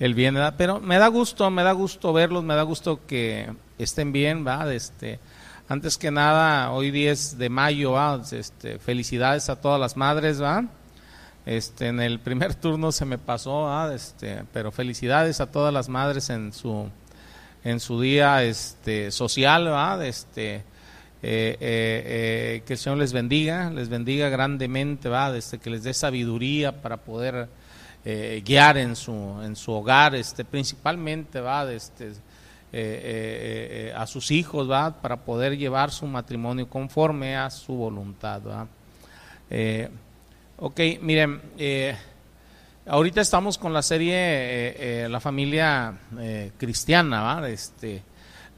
el bien, pero me da gusto, me da gusto verlos, me da gusto que estén bien, ¿va? Este, antes que nada, hoy 10 de mayo, ¿va? Este, felicidades a todas las madres, ¿va? Este, en el primer turno se me pasó, ¿va? Este, pero felicidades a todas las madres en su en su día este social, ¿va? Este, eh, eh, eh, que el Señor les bendiga, les bendiga grandemente, ¿va? Desde que les dé sabiduría para poder guiar en su, en su hogar, este, principalmente, ¿va? Este, a sus hijos, ¿va? Para poder llevar su matrimonio conforme a su voluntad, ok, miren, ahorita estamos con la serie La familia cristiana. Este,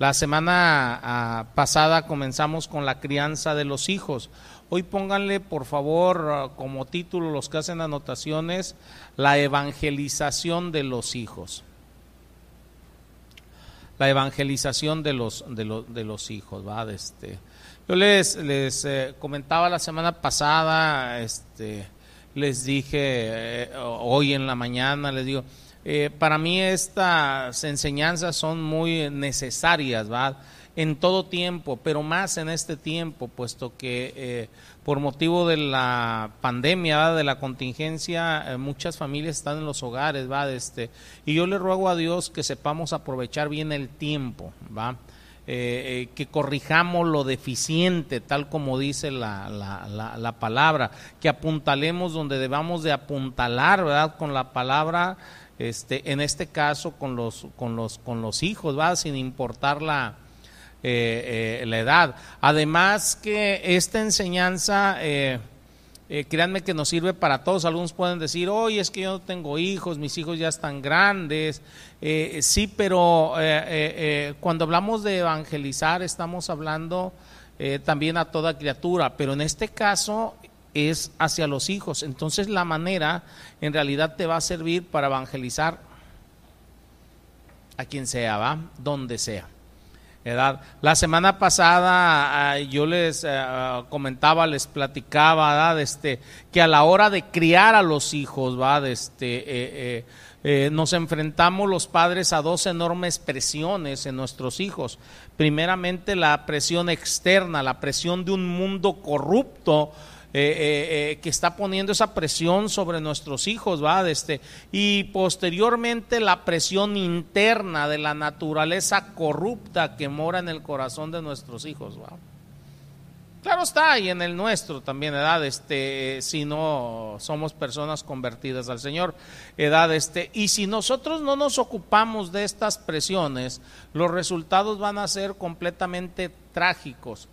la semana ah, pasada comenzamos con la crianza de los hijos. Hoy pónganle, por favor, ah, como título los que hacen anotaciones, la evangelización de los hijos. La evangelización de los, de, de los hijos, ¿va? Este, yo les, les eh, comentaba la semana pasada, este, les dije eh, hoy en la mañana, les digo, eh, para mí estas enseñanzas son muy necesarias, ¿va? En todo tiempo, pero más en este tiempo, puesto que eh, por motivo de la pandemia, de la contingencia, eh, muchas familias están en los hogares, ¿va? Este, y yo le ruego a Dios que sepamos aprovechar bien el tiempo, ¿va? que corrijamos lo deficiente, tal como dice la, la, la, palabra, que apuntalemos donde debamos de apuntalar, ¿verdad? Con la palabra este, en este caso con los, con los, con los hijos, ¿va? sin importar la, eh, eh, la edad. Además que esta enseñanza, eh, créanme que nos sirve para todos. Algunos pueden decir, oye, es que yo no tengo hijos, mis hijos ya están grandes. sí, pero cuando hablamos de evangelizar estamos hablando también a toda criatura, pero en este caso es hacia los hijos. Entonces la manera en realidad te va a servir para evangelizar a quien sea, ¿va? Donde sea. La semana pasada ah, yo les eh, comentaba, les platicaba. Este, que a la hora de criar a los hijos. Este, eh, eh, nos enfrentamos los padres a dos enormes presiones en nuestros hijos. Primeramente la presión externa, la presión de un mundo corrupto eh, eh, eh, que está poniendo esa presión sobre nuestros hijos, ¿va? Este, y posteriormente la presión interna de la naturaleza corrupta que mora en el corazón de nuestros hijos, ¿va? Claro está, y en el nuestro también, edad, este, si no somos personas convertidas al Señor, edad, este, y si nosotros no nos ocupamos de estas presiones, los resultados van a ser completamente trágicos.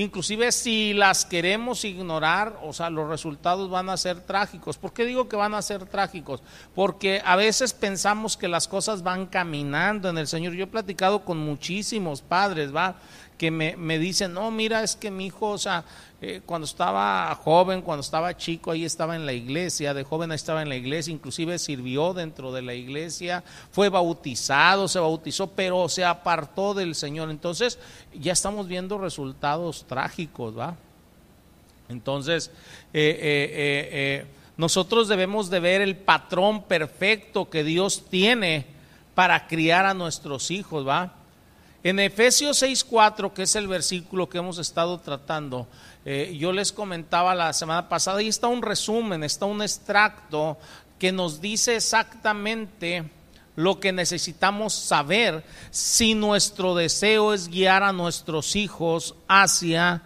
Inclusive si las queremos ignorar, o sea, los resultados van a ser trágicos. ¿Por qué digo que van a ser trágicos? Porque a veces pensamos que las cosas van caminando en el Señor. Yo he platicado con muchísimos padres, ¿va? Que me, me dicen, no, mira, es que mi hijo, o sea, eh, cuando estaba joven, cuando estaba chico, ahí estaba en la iglesia, de joven estaba en la iglesia, inclusive sirvió dentro de la iglesia, fue bautizado, se bautizó, pero se apartó del Señor. Entonces, ya estamos viendo resultados trágicos, ¿va? Entonces, eh, eh, nosotros debemos de ver el patrón perfecto que Dios tiene para criar a nuestros hijos, ¿va? En Efesios 6.4, que es el versículo que hemos estado tratando, eh, yo les comentaba la semana pasada, y está un resumen, está un extracto que nos dice exactamente lo que necesitamos saber si nuestro deseo es guiar a nuestros hijos hacia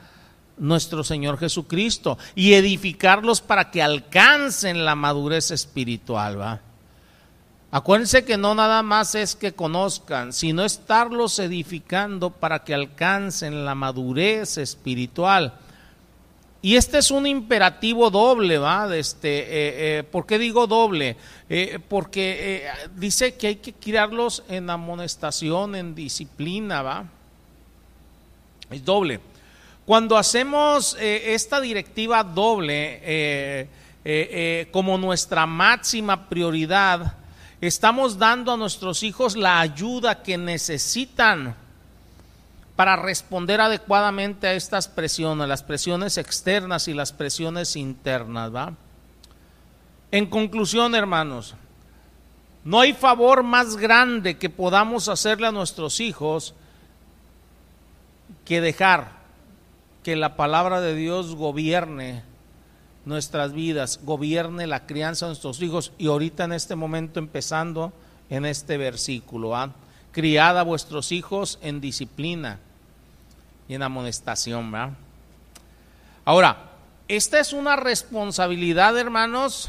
nuestro Señor Jesucristo y edificarlos para que alcancen la madurez espiritual, ¿va? Acuérdense que no nada más es que conozcan, sino estarlos edificando para que alcancen la madurez espiritual. Y este es un imperativo doble, ¿va? Este, eh, eh, ¿Por qué digo doble? Eh, porque dice que hay que criarlos en amonestación, en disciplina, ¿va? Es doble. Cuando hacemos esta directiva doble como nuestra máxima prioridad, estamos dando a nuestros hijos la ayuda que necesitan para responder adecuadamente a estas presiones, las presiones externas y las presiones internas. En conclusión, hermanos, No hay favor más grande que podamos hacerle a nuestros hijos que dejar que la palabra de Dios gobierne nuestras vidas, gobierne la crianza de nuestros hijos y ahorita en este momento empezando en este versículo, ¿ah? criad a vuestros hijos en disciplina y en amonestación. Ahora, esta es una responsabilidad, hermanos,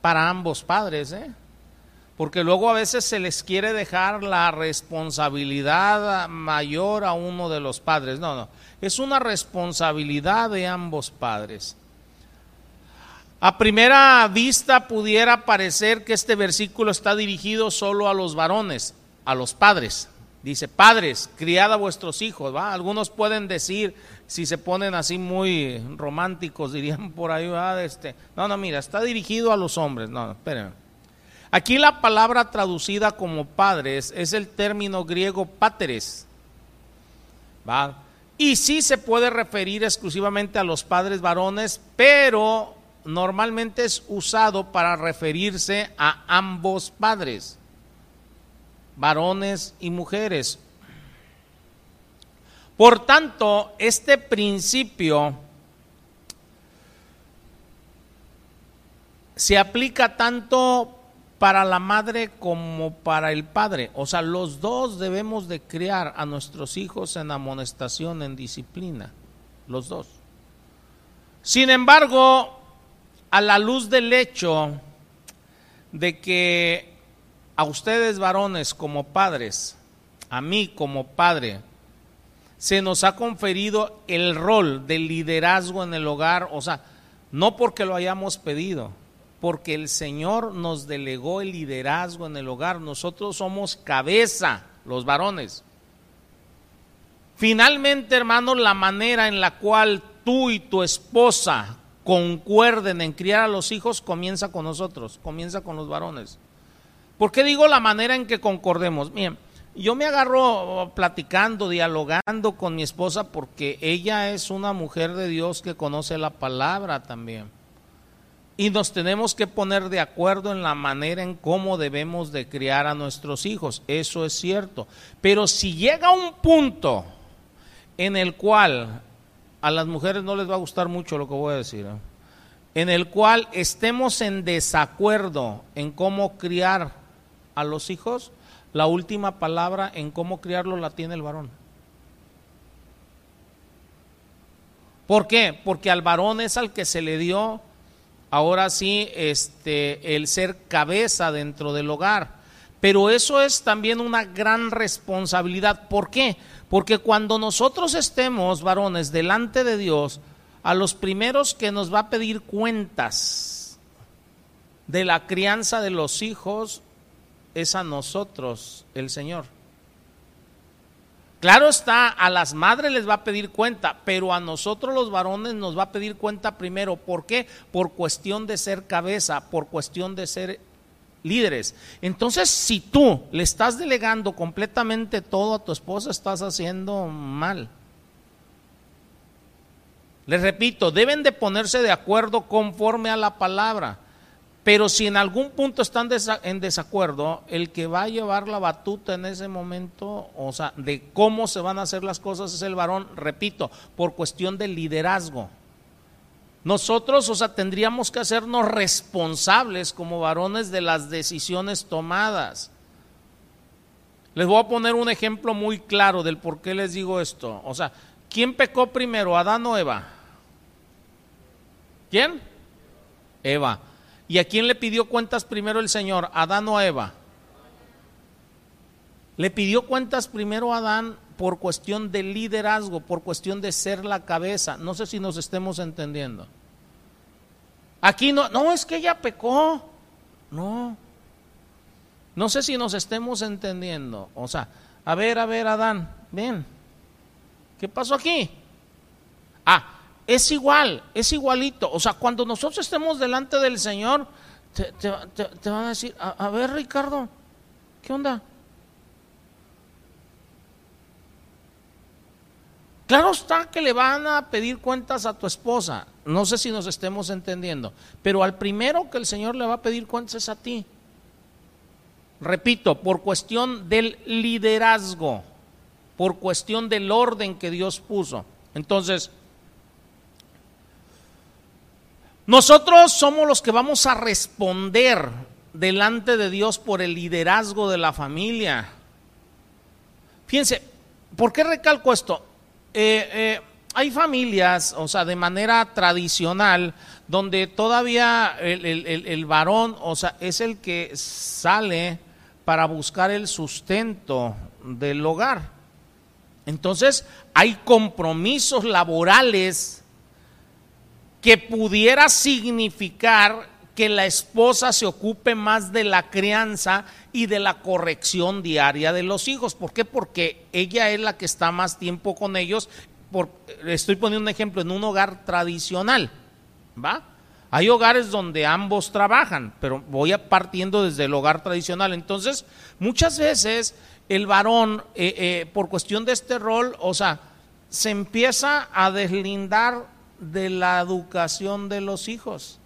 para ambos padres, ¿eh? porque luego a veces se les quiere dejar la responsabilidad mayor a uno de los padres. No, no, es una responsabilidad de ambos padres. A primera vista pudiera parecer que este versículo está dirigido solo a los varones, a los padres. Dice, padres, criad a vuestros hijos. ¿va? Algunos pueden decir, si se ponen así muy románticos, dirían por ahí, este, no, no, mira, está dirigido a los hombres. No, no espérenme. Aquí la palabra traducida como padres es el término griego páteres. ¿va? Y sí se puede referir exclusivamente a los padres varones, pero normalmente es usado para referirse a ambos padres, varones y mujeres. Por tanto, este principio se aplica tanto para la madre como para el padre. O sea, los dos debemos de criar a nuestros hijos en amonestación, en disciplina. Los dos. Sin embargo, a la luz del hecho de que a ustedes varones como padres, a mí como padre, se nos ha conferido el rol del liderazgo en el hogar, o sea, no porque lo hayamos pedido, porque el Señor nos delegó el liderazgo en el hogar, nosotros somos cabeza, los varones. Finalmente, hermanos, la manera en la cual tú y tu esposa concuerden en criar a los hijos comienza con nosotros, comienza con los varones. ¿Por qué digo la manera en que concordemos? Miren, yo me agarro platicando, dialogando con mi esposa porque ella es una mujer de Dios que conoce la palabra también. Y nos tenemos que poner de acuerdo en la manera en cómo debemos de criar a nuestros hijos. Eso es cierto. Pero si llega un punto en el cual a las mujeres no les va a gustar mucho lo que voy a decir, ¿eh? en el cual estemos en desacuerdo en cómo criar a los hijos, la última palabra en cómo criarlo la tiene el varón. ¿Por qué? Porque al varón es al que se le dio ahora sí este el ser cabeza dentro del hogar. Pero eso es también una gran responsabilidad. ¿Por qué? Porque cuando nosotros estemos, varones, delante de Dios, a los primeros que nos va a pedir cuentas de la crianza de los hijos es a nosotros, el Señor. Claro está, a las madres les va a pedir cuenta, pero a nosotros los varones nos va a pedir cuenta primero. ¿Por qué? Por cuestión de ser cabeza, por cuestión de ser líderes. Entonces, si tú le estás delegando completamente todo a tu esposa, estás haciendo mal. Les repito, deben de ponerse de acuerdo conforme a la palabra. Pero si en algún punto están en desacuerdo, el que va a llevar la batuta en ese momento, o sea, de cómo se van a hacer las cosas es el varón, repito, por cuestión de liderazgo. Nosotros, o sea, tendríamos que hacernos responsables como varones de las decisiones tomadas. Les voy a poner un ejemplo muy claro del por qué les digo esto. O sea, ¿quién pecó primero, Adán o Eva? ¿Quién? Eva. ¿Y a quién le pidió cuentas primero el Señor? ¿Adán o Eva? Le pidió cuentas primero a Adán por cuestión de liderazgo, por cuestión de ser la cabeza. No sé si nos estemos entendiendo. Aquí no, no es que ella pecó. No. No sé si nos estemos entendiendo. O sea, a ver, a ver, Adán, ven. ¿Qué pasó aquí? Ah, es igual, es igualito. O sea, cuando nosotros estemos delante del Señor, te, van a decir, a ver, Ricardo, ¿qué onda? Claro está que le van a pedir cuentas a tu esposa. No sé si nos estemos entendiendo. Pero al primero que el Señor le va a pedir cuentas es a ti. repito, por cuestión del liderazgo, por cuestión del orden que Dios puso. Entonces, nosotros somos los que vamos a responder delante de Dios por el liderazgo de la familia. Fíjense, ¿por qué recalco esto? Eh, eh, hay familias, o sea, de manera tradicional, donde todavía el, el, varón, o sea, es el que sale para buscar el sustento del hogar. Entonces, hay compromisos laborales que pudiera significar que la esposa se ocupe más de la crianza y de la corrección diaria de los hijos. ¿Por qué? Porque ella es la que está más tiempo con ellos. Estoy poniendo un ejemplo en un hogar tradicional, ¿va? Hay hogares donde ambos trabajan, pero voy a partiendo desde el hogar tradicional. Entonces, muchas veces el varón, eh, eh, por cuestión de este rol, o sea, se empieza a deslindar de la educación de los hijos.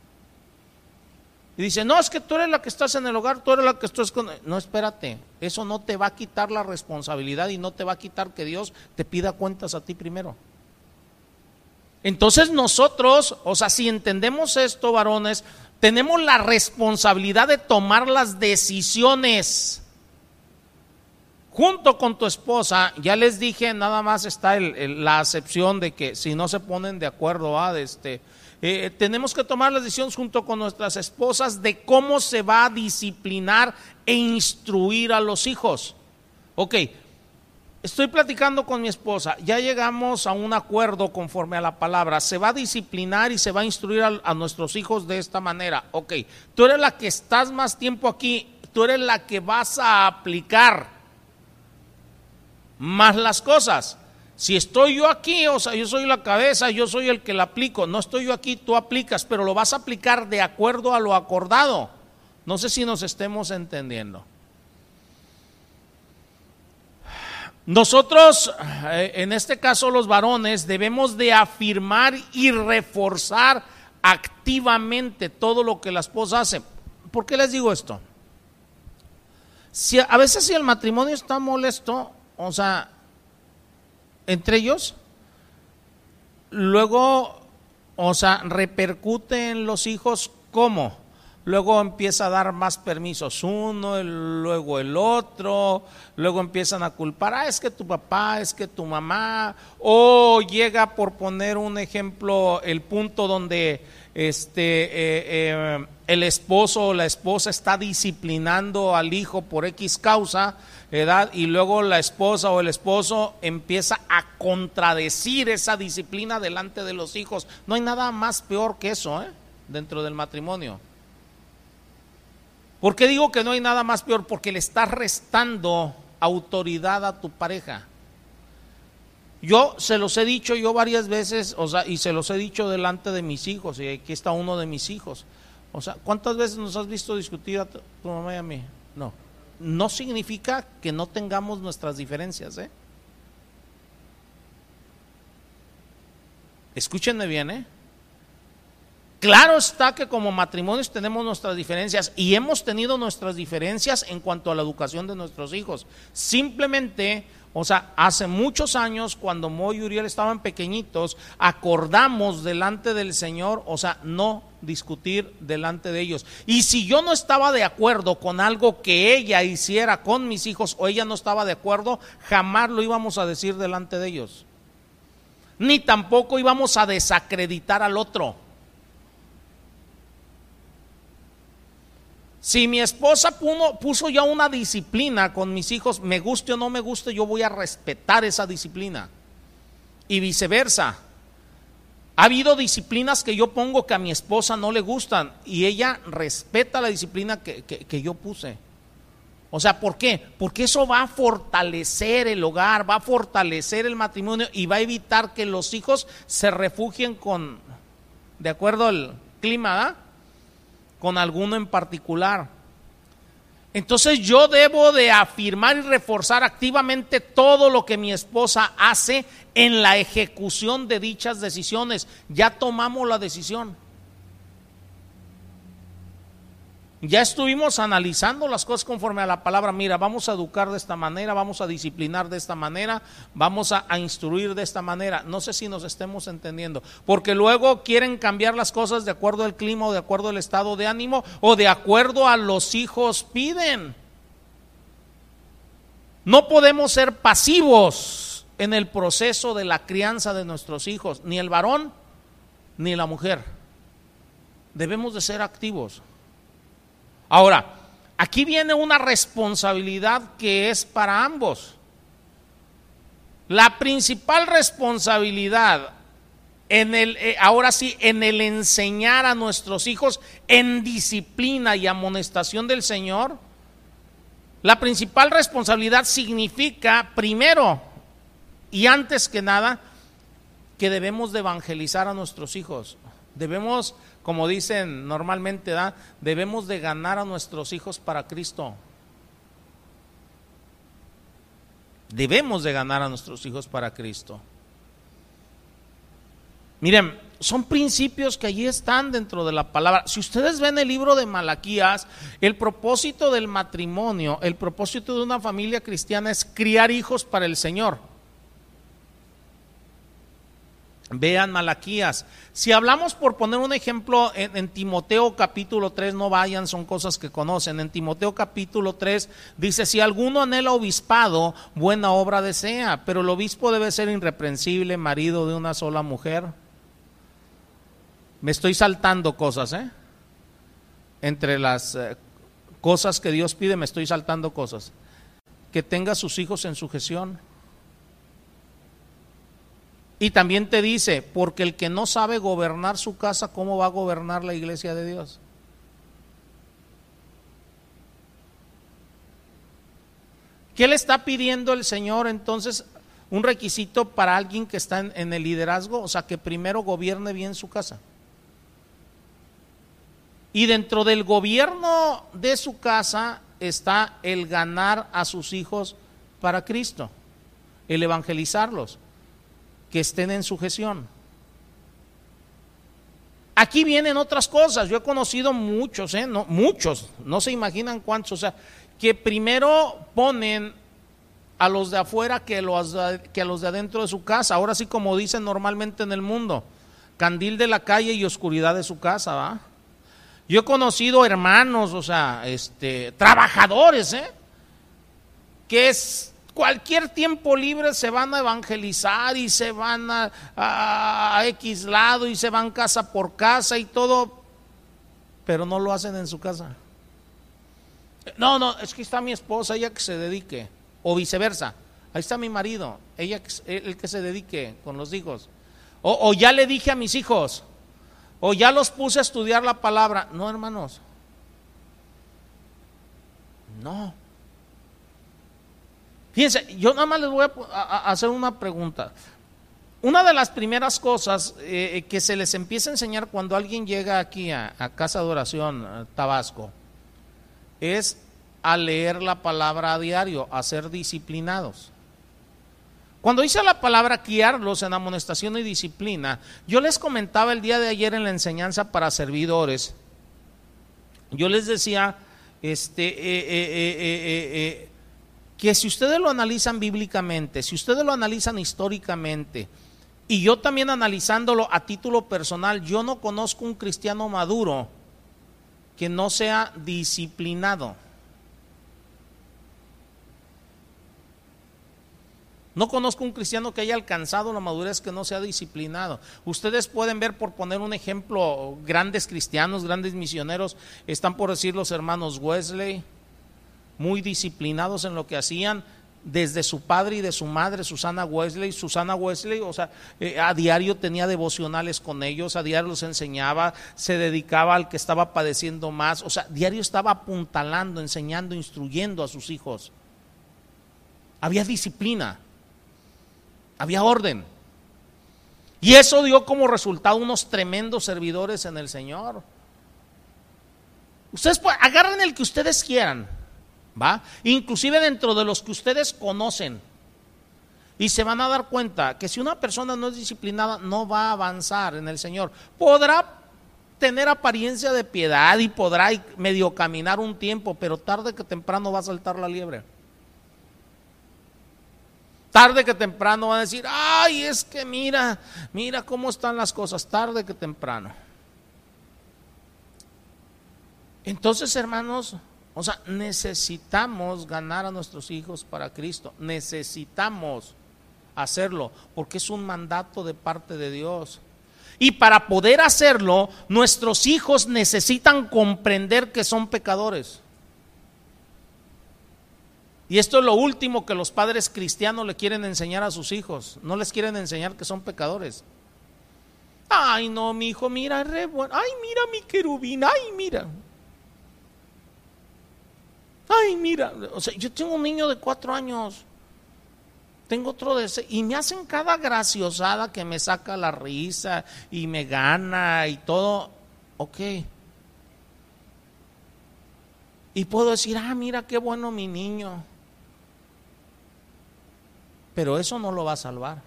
Y dice, no, es que tú eres la que estás en el hogar, tú eres la que estás con... No, espérate, eso no te va a quitar la responsabilidad y no te va a quitar que Dios te pida cuentas a ti primero. Entonces nosotros, o sea, si entendemos esto, varones, tenemos la responsabilidad de tomar las decisiones junto con tu esposa. Ya les dije, nada más está la acepción de que si no se ponen de acuerdo, a este eh, tenemos que tomar las decisiones junto con nuestras esposas de cómo se va a disciplinar e instruir a los hijos. Ok, estoy platicando con mi esposa, ya llegamos a un acuerdo conforme a la palabra, se va a disciplinar y se va a instruir a, a nuestros hijos de esta manera. Ok, tú eres la que estás más tiempo aquí, tú eres la que vas a aplicar más las cosas. Si estoy yo aquí, o sea, yo soy la cabeza, yo soy el que la aplico. No estoy yo aquí, tú aplicas, pero lo vas a aplicar de acuerdo a lo acordado. No sé si nos estemos entendiendo. Nosotros, eh, en este caso los varones, debemos de afirmar y reforzar activamente todo lo que la esposa hace. ¿Por qué les digo esto? Si, a veces si el matrimonio está molesto, o sea, entre ellos, luego, o sea, repercute en los hijos cómo. Luego empieza a dar más permisos uno, luego el otro, luego empiezan a culpar, ah, es que tu papá, es que tu mamá, o llega por poner un ejemplo, el punto donde este, eh, eh, el esposo o la esposa está disciplinando al hijo por X causa, edad, y luego la esposa o el esposo empieza a contradecir esa disciplina delante de los hijos. No hay nada más peor que eso ¿eh? dentro del matrimonio. ¿Por qué digo que no hay nada más peor? Porque le estás restando autoridad a tu pareja. Yo se los he dicho yo varias veces, o sea, y se los he dicho delante de mis hijos, y aquí está uno de mis hijos. O sea, ¿cuántas veces nos has visto discutir a tu, mamá y a mí? No. No significa que no tengamos nuestras diferencias, ¿eh? Escúchenme bien, ¿eh? Claro está que como matrimonios tenemos nuestras diferencias y hemos tenido nuestras diferencias en cuanto a la educación de nuestros hijos. Simplemente o sea, hace muchos años, cuando Moy y Uriel estaban pequeñitos, acordamos delante del Señor, o sea, no discutir delante de ellos. Y si yo no estaba de acuerdo con algo que ella hiciera con mis hijos o ella no estaba de acuerdo, jamás lo íbamos a decir delante de ellos. Ni tampoco íbamos a desacreditar al otro. Si mi esposa puso, ya una disciplina con mis hijos, me guste o no me guste, yo voy a respetar esa disciplina. Y viceversa. Ha habido disciplinas que yo pongo que a mi esposa no le gustan y ella respeta la disciplina que, que yo puse. O sea, ¿por qué? Porque eso va a fortalecer el hogar, va a fortalecer el matrimonio y va a evitar que los hijos se refugien con, de acuerdo al clima, ¿verdad? Con alguno en particular. Entonces yo debo de afirmar y reforzar activamente todo lo que mi esposa hace en la ejecución de dichas decisiones. Ya tomamos la decisión. Ya estuvimos analizando las cosas conforme a la palabra. Mira, vamos a educar de esta manera, vamos a disciplinar de esta manera, vamos a, instruir de esta manera. No sé si nos estemos entendiendo. Porque luego quieren cambiar las cosas de acuerdo al clima o de acuerdo al estado de ánimo o de acuerdo a los hijos piden. No podemos ser pasivos en el proceso de la crianza de nuestros hijos, ni el varón ni la mujer. Debemos de ser activos. Ahora, aquí viene una responsabilidad que es para ambos. La principal responsabilidad en el, eh, ahora sí, en el enseñar a nuestros hijos en disciplina y amonestación del Señor, la principal responsabilidad significa, primero y antes que nada, que debemos de evangelizar a nuestros hijos. Debemos como dicen normalmente, ¿da? debemos de ganar a nuestros hijos para Cristo. Debemos de ganar a nuestros hijos para Cristo. Miren, son principios que allí están dentro de la palabra. Si ustedes ven el libro de Malaquías, el propósito del matrimonio, el propósito de una familia cristiana es criar hijos para el Señor. Vean Malaquías. Si hablamos por poner un ejemplo en, Timoteo capítulo 3, no vayan, son cosas que conocen. En Timoteo capítulo 3 dice, si alguno anhela obispado, buena obra desea, pero el obispo debe ser irreprensible, marido de una sola mujer. Me estoy saltando cosas, ¿eh? Entre las eh, cosas que Dios pide, me estoy saltando cosas. Que tenga sus hijos en sujeción y también te dice, porque el que no sabe gobernar su casa, ¿cómo va a gobernar la iglesia de Dios? ¿Qué le está pidiendo el Señor entonces? Un requisito para alguien que está en, el liderazgo, o sea, que primero gobierne bien su casa. Y dentro del gobierno de su casa está el ganar a sus hijos para Cristo, el evangelizarlos que estén en sujeción. Aquí vienen otras cosas. Yo he conocido muchos, ¿eh? no, muchos, no se imaginan cuántos, o sea, que primero ponen a los de afuera que, los, que a los de adentro de su casa. Ahora sí, como dicen normalmente en el mundo, candil de la calle y oscuridad de su casa, ¿va? Yo he conocido hermanos, o sea, este, trabajadores, ¿eh? Que es cualquier tiempo libre se van a evangelizar y se van a, a, X lado y se van casa por casa y todo, pero no lo hacen en su casa. No, no, es que está mi esposa, ella que se dedique, o viceversa. Ahí está mi marido, ella el que se dedique con los hijos. O, o ya le dije a mis hijos, o ya los puse a estudiar la palabra. No, hermanos. No. Fíjense, yo nada más les voy a, hacer una pregunta. Una de las primeras cosas eh, que se les empieza a enseñar cuando alguien llega aquí a, Casa de Oración, Tabasco, es a leer la palabra a diario, a ser disciplinados. Cuando dice la palabra guiarlos en amonestación y disciplina, yo les comentaba el día de ayer en la enseñanza para servidores, yo les decía, este, eh, eh, que si ustedes lo analizan bíblicamente, si ustedes lo analizan históricamente, y yo también analizándolo a título personal, yo no conozco un cristiano maduro que no sea disciplinado. No conozco un cristiano que haya alcanzado la madurez que no sea disciplinado. Ustedes pueden ver, por poner un ejemplo, grandes cristianos, grandes misioneros, están por decir los hermanos Wesley, muy disciplinados en lo que hacían desde su padre y de su madre, Susana Wesley. Susana Wesley, o sea, eh, a diario tenía devocionales con ellos, a diario los enseñaba, se dedicaba al que estaba padeciendo más, o sea, diario estaba apuntalando, enseñando, instruyendo a sus hijos. Había disciplina, había orden. Y eso dio como resultado unos tremendos servidores en el Señor. Ustedes agarren el que ustedes quieran ¿va? Inclusive dentro de los que ustedes conocen. Y se van a dar cuenta que si una persona no es disciplinada, no va a avanzar en el Señor. Podrá tener apariencia de piedad y podrá medio caminar un tiempo, pero tarde que temprano va a saltar la liebre. Tarde que temprano va a decir, ay, es que mira, mira cómo están las cosas, tarde que temprano. Entonces, hermanos, o sea, necesitamos ganar a nuestros hijos para Cristo. Necesitamos hacerlo porque es un mandato de parte de Dios. Y para poder hacerlo, nuestros hijos necesitan comprender que son pecadores. Y esto es lo último que los padres cristianos le quieren enseñar a sus hijos. No les quieren enseñar que son pecadores. Ay, no, mi hijo, mira, re bueno. Ay, mira mi querubín. Ay, mira. Ay, mira. O sea, yo tengo un niño de cuatro años. Tengo otro de ese. Y me hacen cada graciosada que me saca la risa y me gana y todo. Ok. Y puedo decir, ah, mira qué bueno mi niño. Pero eso no lo va a salvar.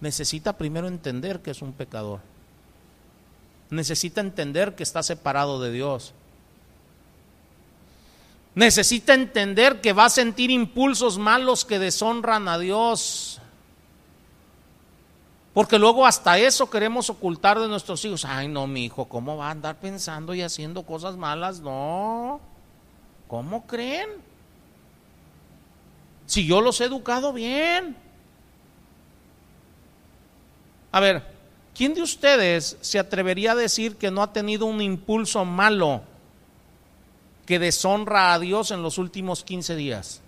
Necesita primero entender que es un pecador. Necesita entender que está separado de Dios. Necesita entender que va a sentir impulsos malos que deshonran a Dios. Porque luego hasta eso queremos ocultar de nuestros hijos. Ay, no, mi hijo, ¿cómo va a andar pensando y haciendo cosas malas? No. ¿Cómo creen? Si yo los he educado bien. A ver, ¿quién de ustedes se atrevería a decir que no ha tenido un impulso malo? Que deshonra a Dios en los últimos 15 días?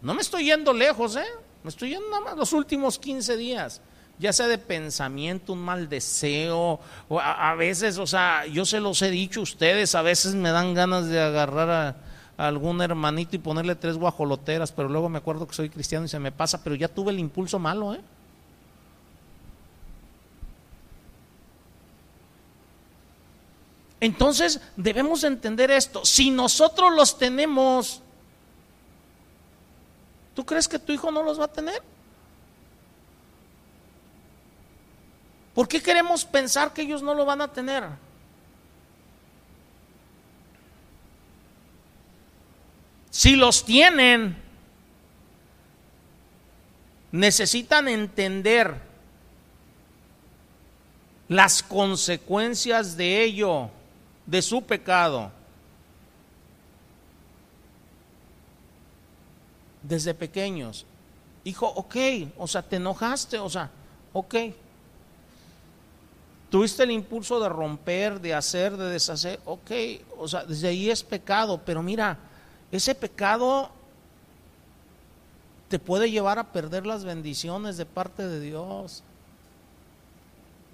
No me estoy yendo lejos, ¿eh? Me estoy yendo nada más los últimos 15 días. Ya sea de pensamiento, un mal deseo, o a, veces, o sea, yo se los he dicho a ustedes, a veces me dan ganas de agarrar a, a, algún hermanito y ponerle tres guajoloteras, pero luego me acuerdo que soy cristiano y se me pasa, pero ya tuve el impulso malo, ¿eh? Entonces debemos entender esto. Si nosotros los tenemos, ¿tú crees que tu hijo no los va a tener? ¿Por qué queremos pensar que ellos no lo van a tener? Si los tienen, necesitan entender las consecuencias de ello de su pecado. Desde pequeños. Hijo, ok, o sea, te enojaste, o sea, ok. Tuviste el impulso de romper, de hacer, de deshacer, ok, o sea, desde ahí es pecado, pero mira, ese pecado te puede llevar a perder las bendiciones de parte de Dios.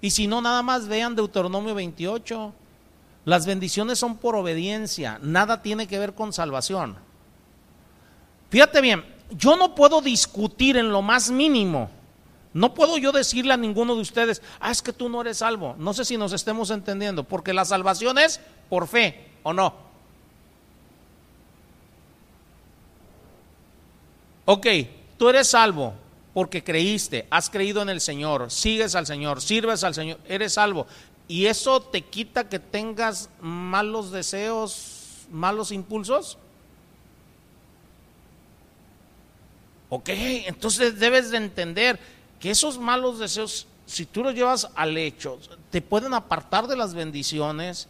Y si no, nada más vean Deuteronomio 28. Las bendiciones son por obediencia, nada tiene que ver con salvación. Fíjate bien, yo no puedo discutir en lo más mínimo. No puedo yo decirle a ninguno de ustedes, ah, es que tú no eres salvo. No sé si nos estemos entendiendo, porque la salvación es por fe o no. Ok, tú eres salvo porque creíste, has creído en el Señor, sigues al Señor, sirves al Señor, eres salvo y eso te quita que tengas malos deseos, malos impulsos. Ok, entonces debes de entender que esos malos deseos, si tú los llevas al hecho, te pueden apartar de las bendiciones,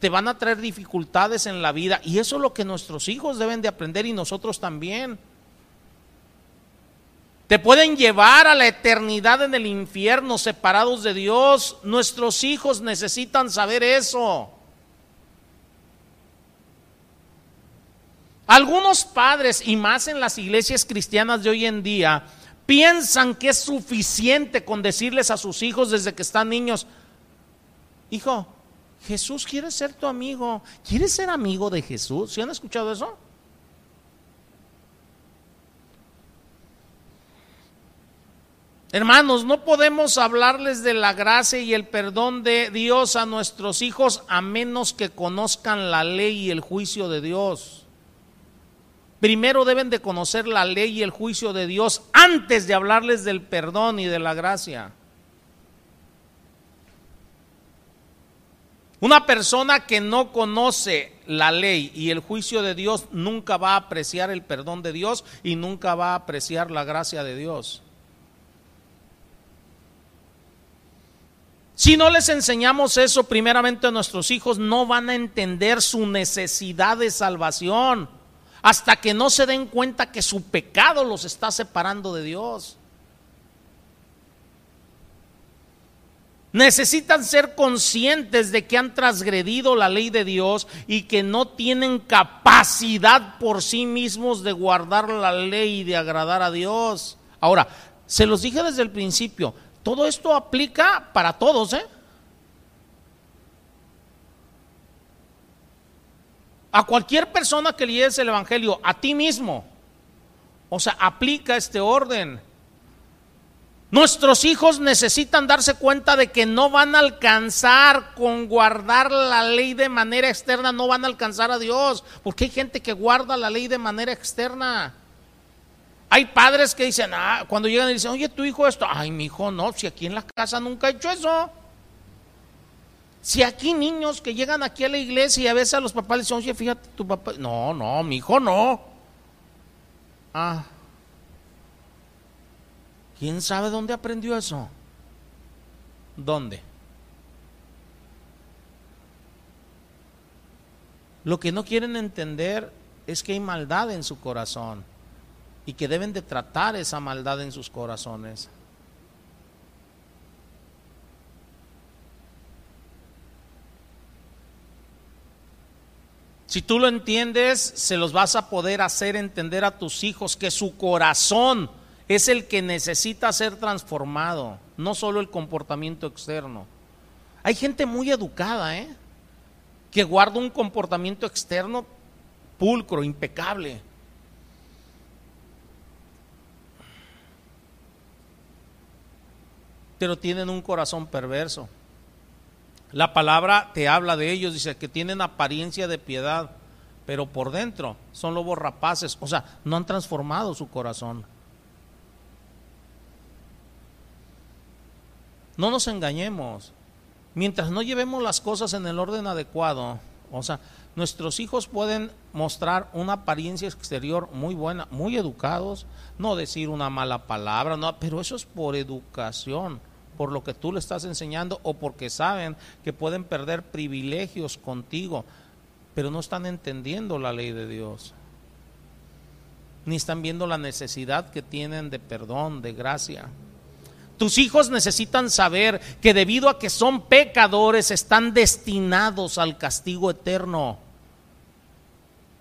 te van a traer dificultades en la vida y eso es lo que nuestros hijos deben de aprender y nosotros también. Te pueden llevar a la eternidad en el infierno separados de Dios. Nuestros hijos necesitan saber eso. Algunos padres, y más en las iglesias cristianas de hoy en día, piensan que es suficiente con decirles a sus hijos desde que están niños, hijo, Jesús quiere ser tu amigo. ¿Quieres ser amigo de Jesús? ¿Sí han escuchado eso? Hermanos, no podemos hablarles de la gracia y el perdón de Dios a nuestros hijos a menos que conozcan la ley y el juicio de Dios. primero deben de conocer la ley y el juicio de Dios antes de hablarles del perdón y de la gracia. Una persona que no conoce la ley y el juicio de Dios nunca va a apreciar el perdón de Dios y nunca va a apreciar la gracia de Dios. Si no les enseñamos eso primeramente a nuestros hijos, no van a entender su necesidad de salvación hasta que no se den cuenta que su pecado los está separando de Dios. Necesitan ser conscientes de que han transgredido la ley de Dios y que no tienen capacidad por sí mismos de guardar la ley y de agradar a Dios. Ahora, se los dije desde el principio, todo esto aplica para todos, ¿eh? A cualquier persona que lees el Evangelio, a ti mismo. O sea, aplica este orden. Nuestros hijos necesitan darse cuenta de que no van a alcanzar con guardar la ley de manera externa, no van a alcanzar a Dios, porque hay gente que guarda la ley de manera externa. Hay padres que dicen, ah, cuando llegan y dicen, oye, tu hijo esto, ay, mi hijo no, si aquí en la casa nunca he hecho eso. Si aquí niños que llegan aquí a la iglesia y a veces a los papás dicen, oye, fíjate, tu papá, no, no, mi hijo no. Ah, ¿quién sabe dónde aprendió eso? ¿Dónde? Lo que no quieren entender es que hay maldad en su corazón y que deben de tratar esa maldad en sus corazones. Si tú lo entiendes, se los vas a poder hacer entender a tus hijos que su corazón es el que necesita ser transformado, no solo el comportamiento externo. Hay gente muy educada, ¿eh? Que guarda un comportamiento externo pulcro, impecable. Pero tienen un corazón perverso. La palabra te habla de ellos, dice que tienen apariencia de piedad, pero por dentro son lobos rapaces, o sea, no han transformado su corazón. No nos engañemos, mientras no llevemos las cosas en el orden adecuado, o sea, nuestros hijos pueden mostrar una apariencia exterior muy buena, muy educados, no decir una mala palabra, no, pero eso es por educación por lo que tú le estás enseñando o porque saben que pueden perder privilegios contigo, pero no están entendiendo la ley de Dios, ni están viendo la necesidad que tienen de perdón, de gracia. Tus hijos necesitan saber que debido a que son pecadores están destinados al castigo eterno.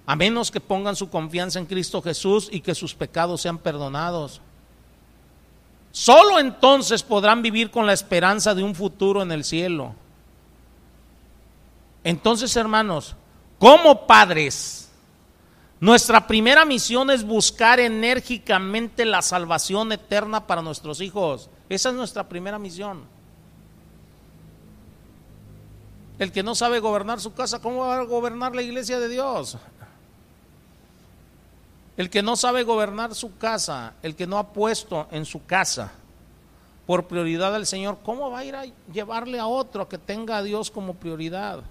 A menos que pongan su confianza en Cristo Jesús y que sus pecados sean perdonados. Solo entonces podrán vivir con la esperanza de un futuro en el cielo. Entonces, hermanos, como padres, nuestra primera misión es buscar enérgicamente la salvación eterna para nuestros hijos. Esa es nuestra primera misión. El que no sabe gobernar su casa, ¿cómo va a gobernar la iglesia de Dios? El que no sabe gobernar su casa, el que no ha puesto en su casa por prioridad al Señor, ¿cómo va a ir a llevarle a otro que tenga a Dios como prioridad?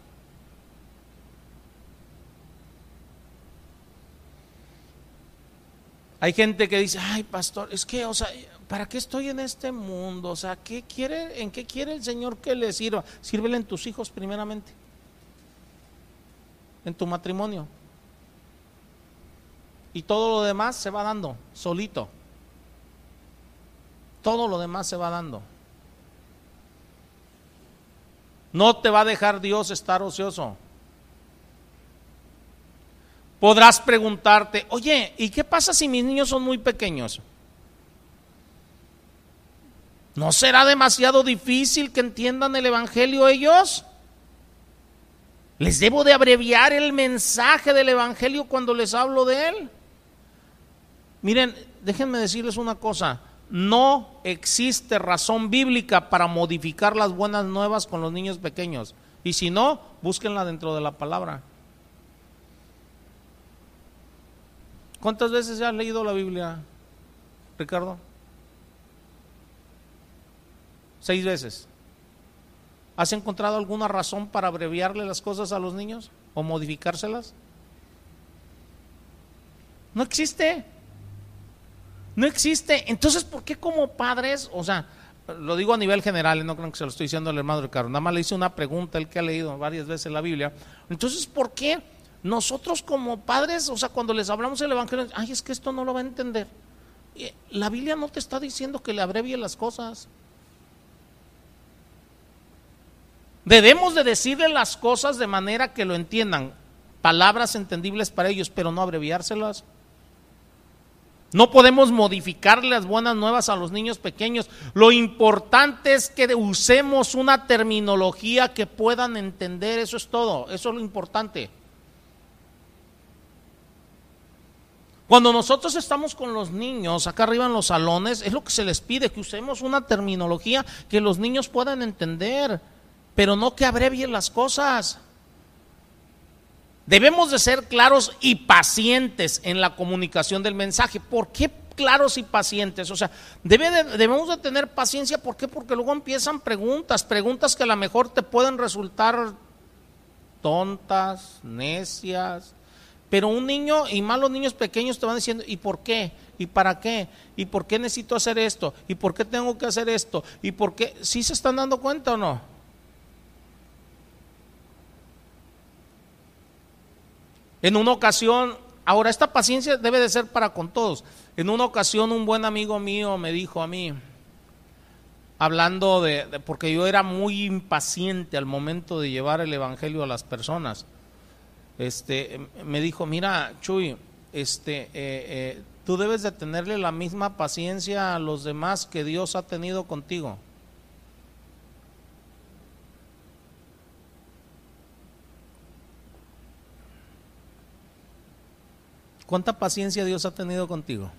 Hay gente que dice, ay pastor, es que, o sea, ¿para qué estoy en este mundo? O sea, ¿qué quiere, ¿en qué quiere el Señor que le sirva? Sírvele en tus hijos primeramente, en tu matrimonio, y todo lo demás se va dando solito. Todo lo demás se va dando. No te va a dejar Dios estar ocioso. Podrás preguntarte, oye, ¿y qué pasa si mis niños son muy pequeños? ¿No será demasiado difícil que entiendan el Evangelio ellos? ¿Les debo de abreviar el mensaje del Evangelio cuando les hablo de él? Miren, déjenme decirles una cosa, no existe razón bíblica para modificar las buenas nuevas con los niños pequeños. Y si no, búsquenla dentro de la palabra. ¿Cuántas veces has leído la Biblia, Ricardo? Seis veces. ¿Has encontrado alguna razón para abreviarle las cosas a los niños o modificárselas? No existe. No existe. Entonces, ¿por qué como padres, o sea, lo digo a nivel general, no creo que se lo estoy diciendo al hermano Ricardo, nada más le hice una pregunta, el que ha leído varias veces la Biblia. Entonces, ¿por qué nosotros como padres, o sea, cuando les hablamos el Evangelio, ay, es que esto no lo va a entender? Eh, la Biblia no te está diciendo que le abrevie las cosas. Debemos de decirle las cosas de manera que lo entiendan, palabras entendibles para ellos, pero no abreviárselas. No podemos modificar las buenas nuevas a los niños pequeños. Lo importante es que usemos una terminología que puedan entender. Eso es todo. Eso es lo importante. Cuando nosotros estamos con los niños acá arriba en los salones, es lo que se les pide, que usemos una terminología que los niños puedan entender pero no que abrevien las cosas. Debemos de ser claros y pacientes en la comunicación del mensaje. ¿Por qué claros y pacientes? O sea, debemos de tener paciencia. ¿Por qué? Porque luego empiezan preguntas, preguntas que a lo mejor te pueden resultar tontas, necias. Pero un niño, y más los niños pequeños, te van diciendo, ¿y por qué? ¿Y para qué? ¿Y por qué necesito hacer esto? ¿Y por qué tengo que hacer esto? ¿Y por qué? ¿Sí se están dando cuenta o no? En una ocasión, ahora esta paciencia debe de ser para con todos. En una ocasión un buen amigo mío me dijo a mí, hablando de, porque yo era muy impaciente al momento de llevar el evangelio a las personas. Este, me dijo, mira, Chuy, este, eh, eh, tú debes de tenerle la misma paciencia a los demás que Dios ha tenido contigo. ¿Cuánta paciencia Dios ha tenido contigo?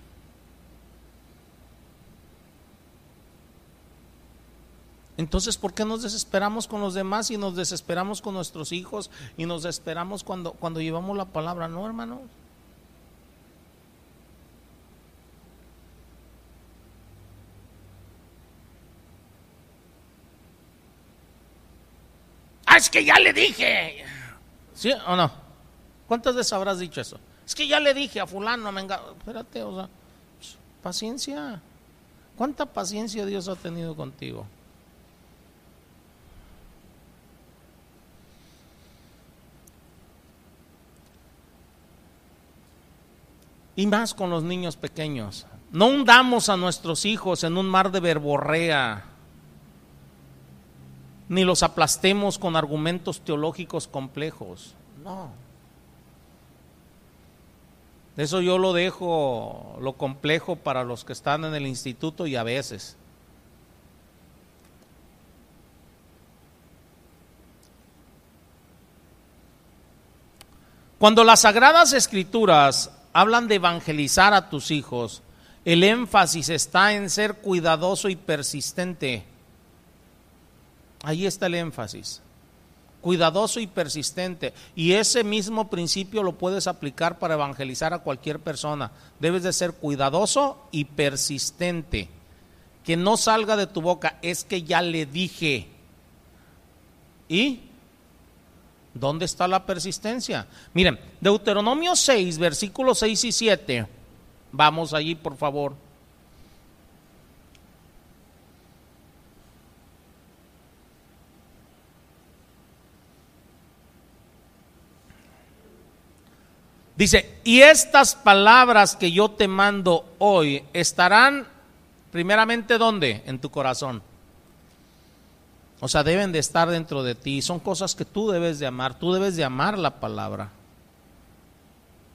Entonces, ¿por qué nos desesperamos con los demás y nos desesperamos con nuestros hijos y nos desesperamos cuando, cuando llevamos la palabra? No, hermanos. Ah, es que ya le dije. ¿Sí o no? ¿Cuántas veces habrás dicho eso? Es que ya le dije a fulano, venga, espérate, o sea, paciencia. ¿Cuánta paciencia Dios ha tenido contigo? Y más con los niños pequeños. No hundamos a nuestros hijos en un mar de verborrea, ni los aplastemos con argumentos teológicos complejos. No. Eso yo lo dejo, lo complejo para los que están en el instituto y a veces. Cuando las sagradas escrituras hablan de evangelizar a tus hijos, el énfasis está en ser cuidadoso y persistente. Ahí está el énfasis cuidadoso y persistente. Y ese mismo principio lo puedes aplicar para evangelizar a cualquier persona. Debes de ser cuidadoso y persistente. Que no salga de tu boca, es que ya le dije. ¿Y dónde está la persistencia? Miren, Deuteronomio 6, versículos 6 y 7. Vamos allí, por favor. Dice, y estas palabras que yo te mando hoy estarán primeramente ¿dónde? En tu corazón. O sea, deben de estar dentro de ti. Son cosas que tú debes de amar. Tú debes de amar la palabra.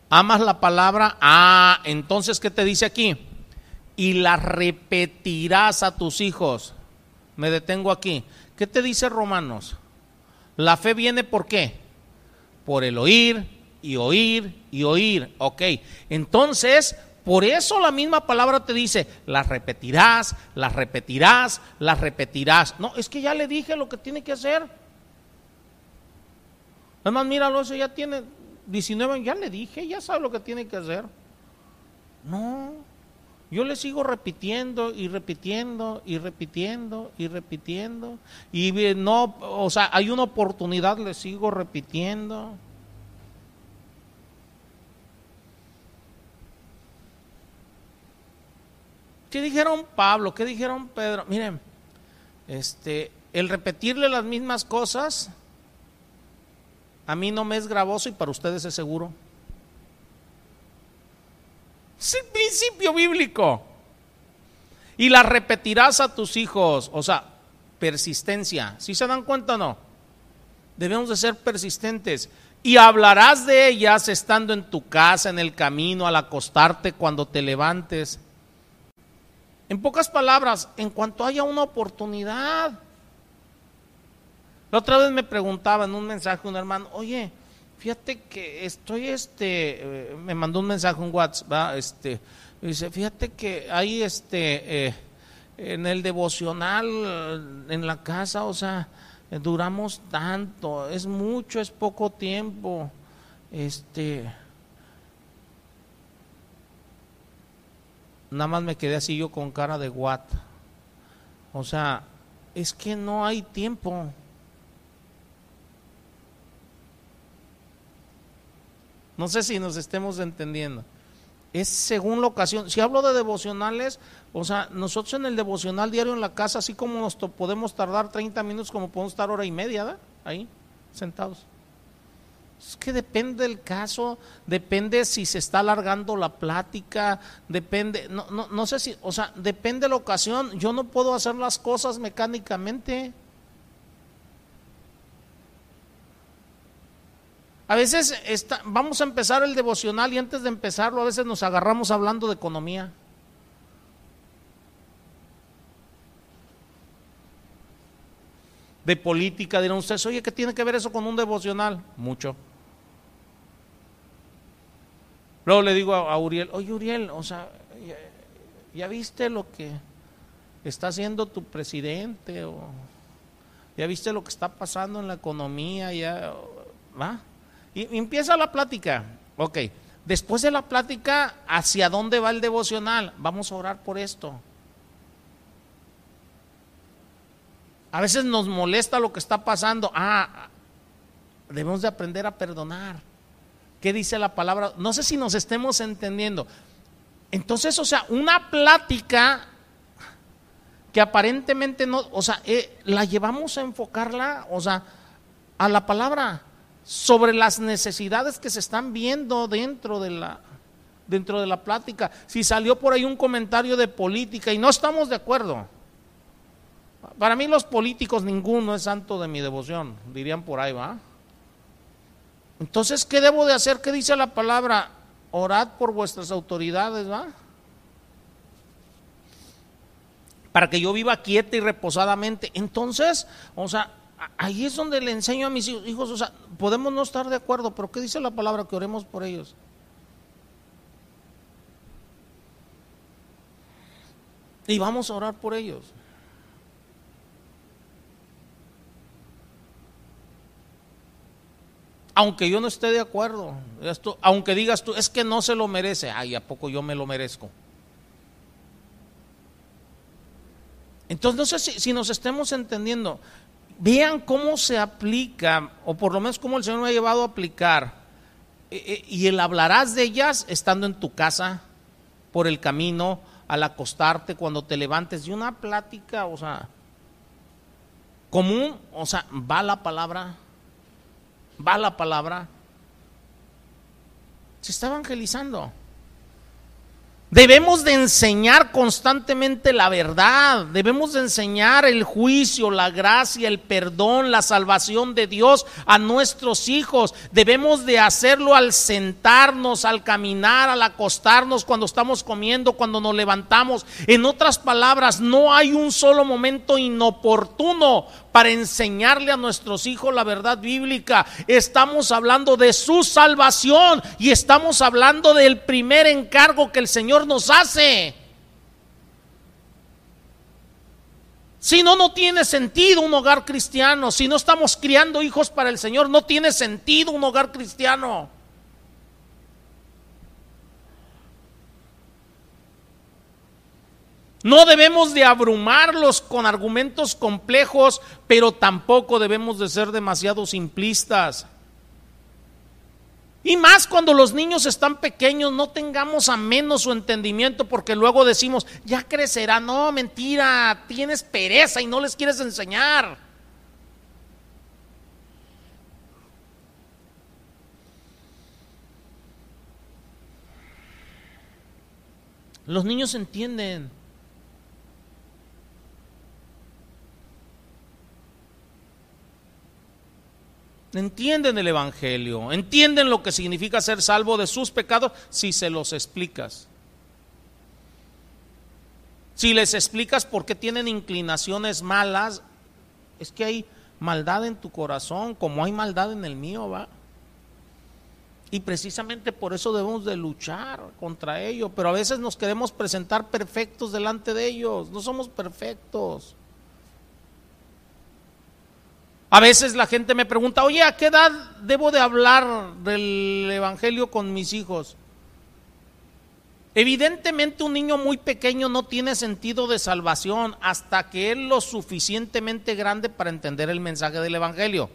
¿Amas la palabra? Ah, entonces, ¿qué te dice aquí? Y la repetirás a tus hijos. Me detengo aquí. ¿Qué te dice Romanos? La fe viene por qué? Por el oír y oír y oír. Ok, entonces, por eso la misma palabra te dice, las repetirás, las repetirás, las repetirás. No, es que ya le dije lo que tiene que hacer. Además, míralo, eso ya tiene 19 ya le dije, ya sabe lo que tiene que hacer. No, yo le sigo repitiendo y repitiendo y repitiendo y repitiendo. Y no, o sea, hay una oportunidad, le sigo repitiendo. ¿Qué dijeron Pablo? ¿Qué dijeron Pedro? Miren, este, el repetirle las mismas cosas a mí no me es gravoso y para ustedes es seguro. Es el principio bíblico. Y la repetirás a tus hijos. O sea, persistencia. ¿Sí se dan cuenta o no? Debemos de ser persistentes. Y hablarás de ellas estando en tu casa, en el camino, al acostarte, cuando te levantes. En pocas palabras, en cuanto haya una oportunidad. La otra vez me preguntaba en un mensaje un hermano, oye, fíjate que estoy, este, eh, me mandó un mensaje, un WhatsApp, este, dice, fíjate que hay, este, eh, en el devocional, en la casa, o sea, duramos tanto, es mucho, es poco tiempo, este, nada más me quedé así yo con cara de what, o sea, es que no hay tiempo. No sé si nos estemos entendiendo. Es según la ocasión. Si hablo de devocionales, o sea, nosotros en el devocional diario en la casa, así como nos podemos tardar 30 minutos, como podemos estar hora y media, ¿verdad? Ahí, sentados. Es que depende del caso, depende si se está alargando la plática, depende, no, no, no sé si, o sea, depende de la ocasión. Yo no puedo hacer las cosas mecánicamente. A veces está, vamos a empezar el devocional y antes de empezarlo a veces nos agarramos hablando de economía. De política, dirán ustedes, oye, ¿qué tiene que ver eso con un devocional? Mucho. Luego le digo a, Uriel, oye Uriel, o sea, ya, viste lo que está haciendo tu presidente? O, ¿Ya viste lo que está pasando en la economía? ¿Ya, ¿Va? Y empieza la plática. Ok, después de la plática, ¿hacia dónde va el devocional? Vamos a orar por esto. A veces nos molesta lo que está pasando. Ah, debemos de aprender a perdonar. ¿Qué dice la palabra? No sé si nos estemos entendiendo. Entonces, o sea, una plática que aparentemente no, o sea, eh, la llevamos a enfocarla, o sea, a la palabra sobre las necesidades que se están viendo dentro de la dentro de la plática. Si salió por ahí un comentario de política y no estamos de acuerdo. Para mí los políticos ninguno es santo de mi devoción, dirían por ahí, ¿va? Entonces, ¿qué debo de hacer? ¿Qué dice la palabra? Orad por vuestras autoridades, ¿va? Para que yo viva quieta y reposadamente. Entonces, o sea, ahí es donde le enseño a mis hijos, o sea, podemos no estar de acuerdo, pero ¿qué dice la palabra? Que oremos por ellos. Y vamos a orar por ellos. Aunque yo no esté de acuerdo, esto, aunque digas tú, es que no se lo merece, ay, ¿a poco yo me lo merezco? Entonces no sé si, nos estemos entendiendo vean cómo se aplica, o por lo menos cómo el Señor me ha llevado a aplicar. E, e, y el hablarás de ellas estando en tu casa, por el camino, al acostarte, cuando te levantes, y una plática, o sea, común, o sea, va la palabra, va la palabra. Se está evangelizando. Debemos de enseñar constantemente la verdad, debemos de enseñar el juicio, la gracia, el perdón, la salvación de Dios a nuestros hijos. Debemos de hacerlo al sentarnos, al caminar, al acostarnos, cuando estamos comiendo, cuando nos levantamos. En otras palabras, no hay un solo momento inoportuno para enseñarle a nuestros hijos la verdad bíblica. Estamos hablando de su salvación y estamos hablando del primer encargo que el Señor nos hace. Si no, no tiene sentido un hogar cristiano. Si no estamos criando hijos para el Señor, no tiene sentido un hogar cristiano. No debemos de abrumarlos con argumentos complejos, pero tampoco debemos de ser demasiado simplistas. Y más cuando los niños están pequeños, no tengamos a menos su entendimiento porque luego decimos, ya crecerá. No, mentira, tienes pereza y no les quieres enseñar. Los niños entienden. Entienden el Evangelio, entienden lo que significa ser salvo de sus pecados si se los explicas. Si les explicas por qué tienen inclinaciones malas, es que hay maldad en tu corazón, como hay maldad en el mío, va. Y precisamente por eso debemos de luchar contra ello, pero a veces nos queremos presentar perfectos delante de ellos, no somos perfectos. A veces la gente me pregunta, oye, ¿a qué edad debo de hablar del Evangelio con mis hijos? Evidentemente un niño muy pequeño no tiene sentido de salvación hasta que es lo suficientemente grande para entender el mensaje del Evangelio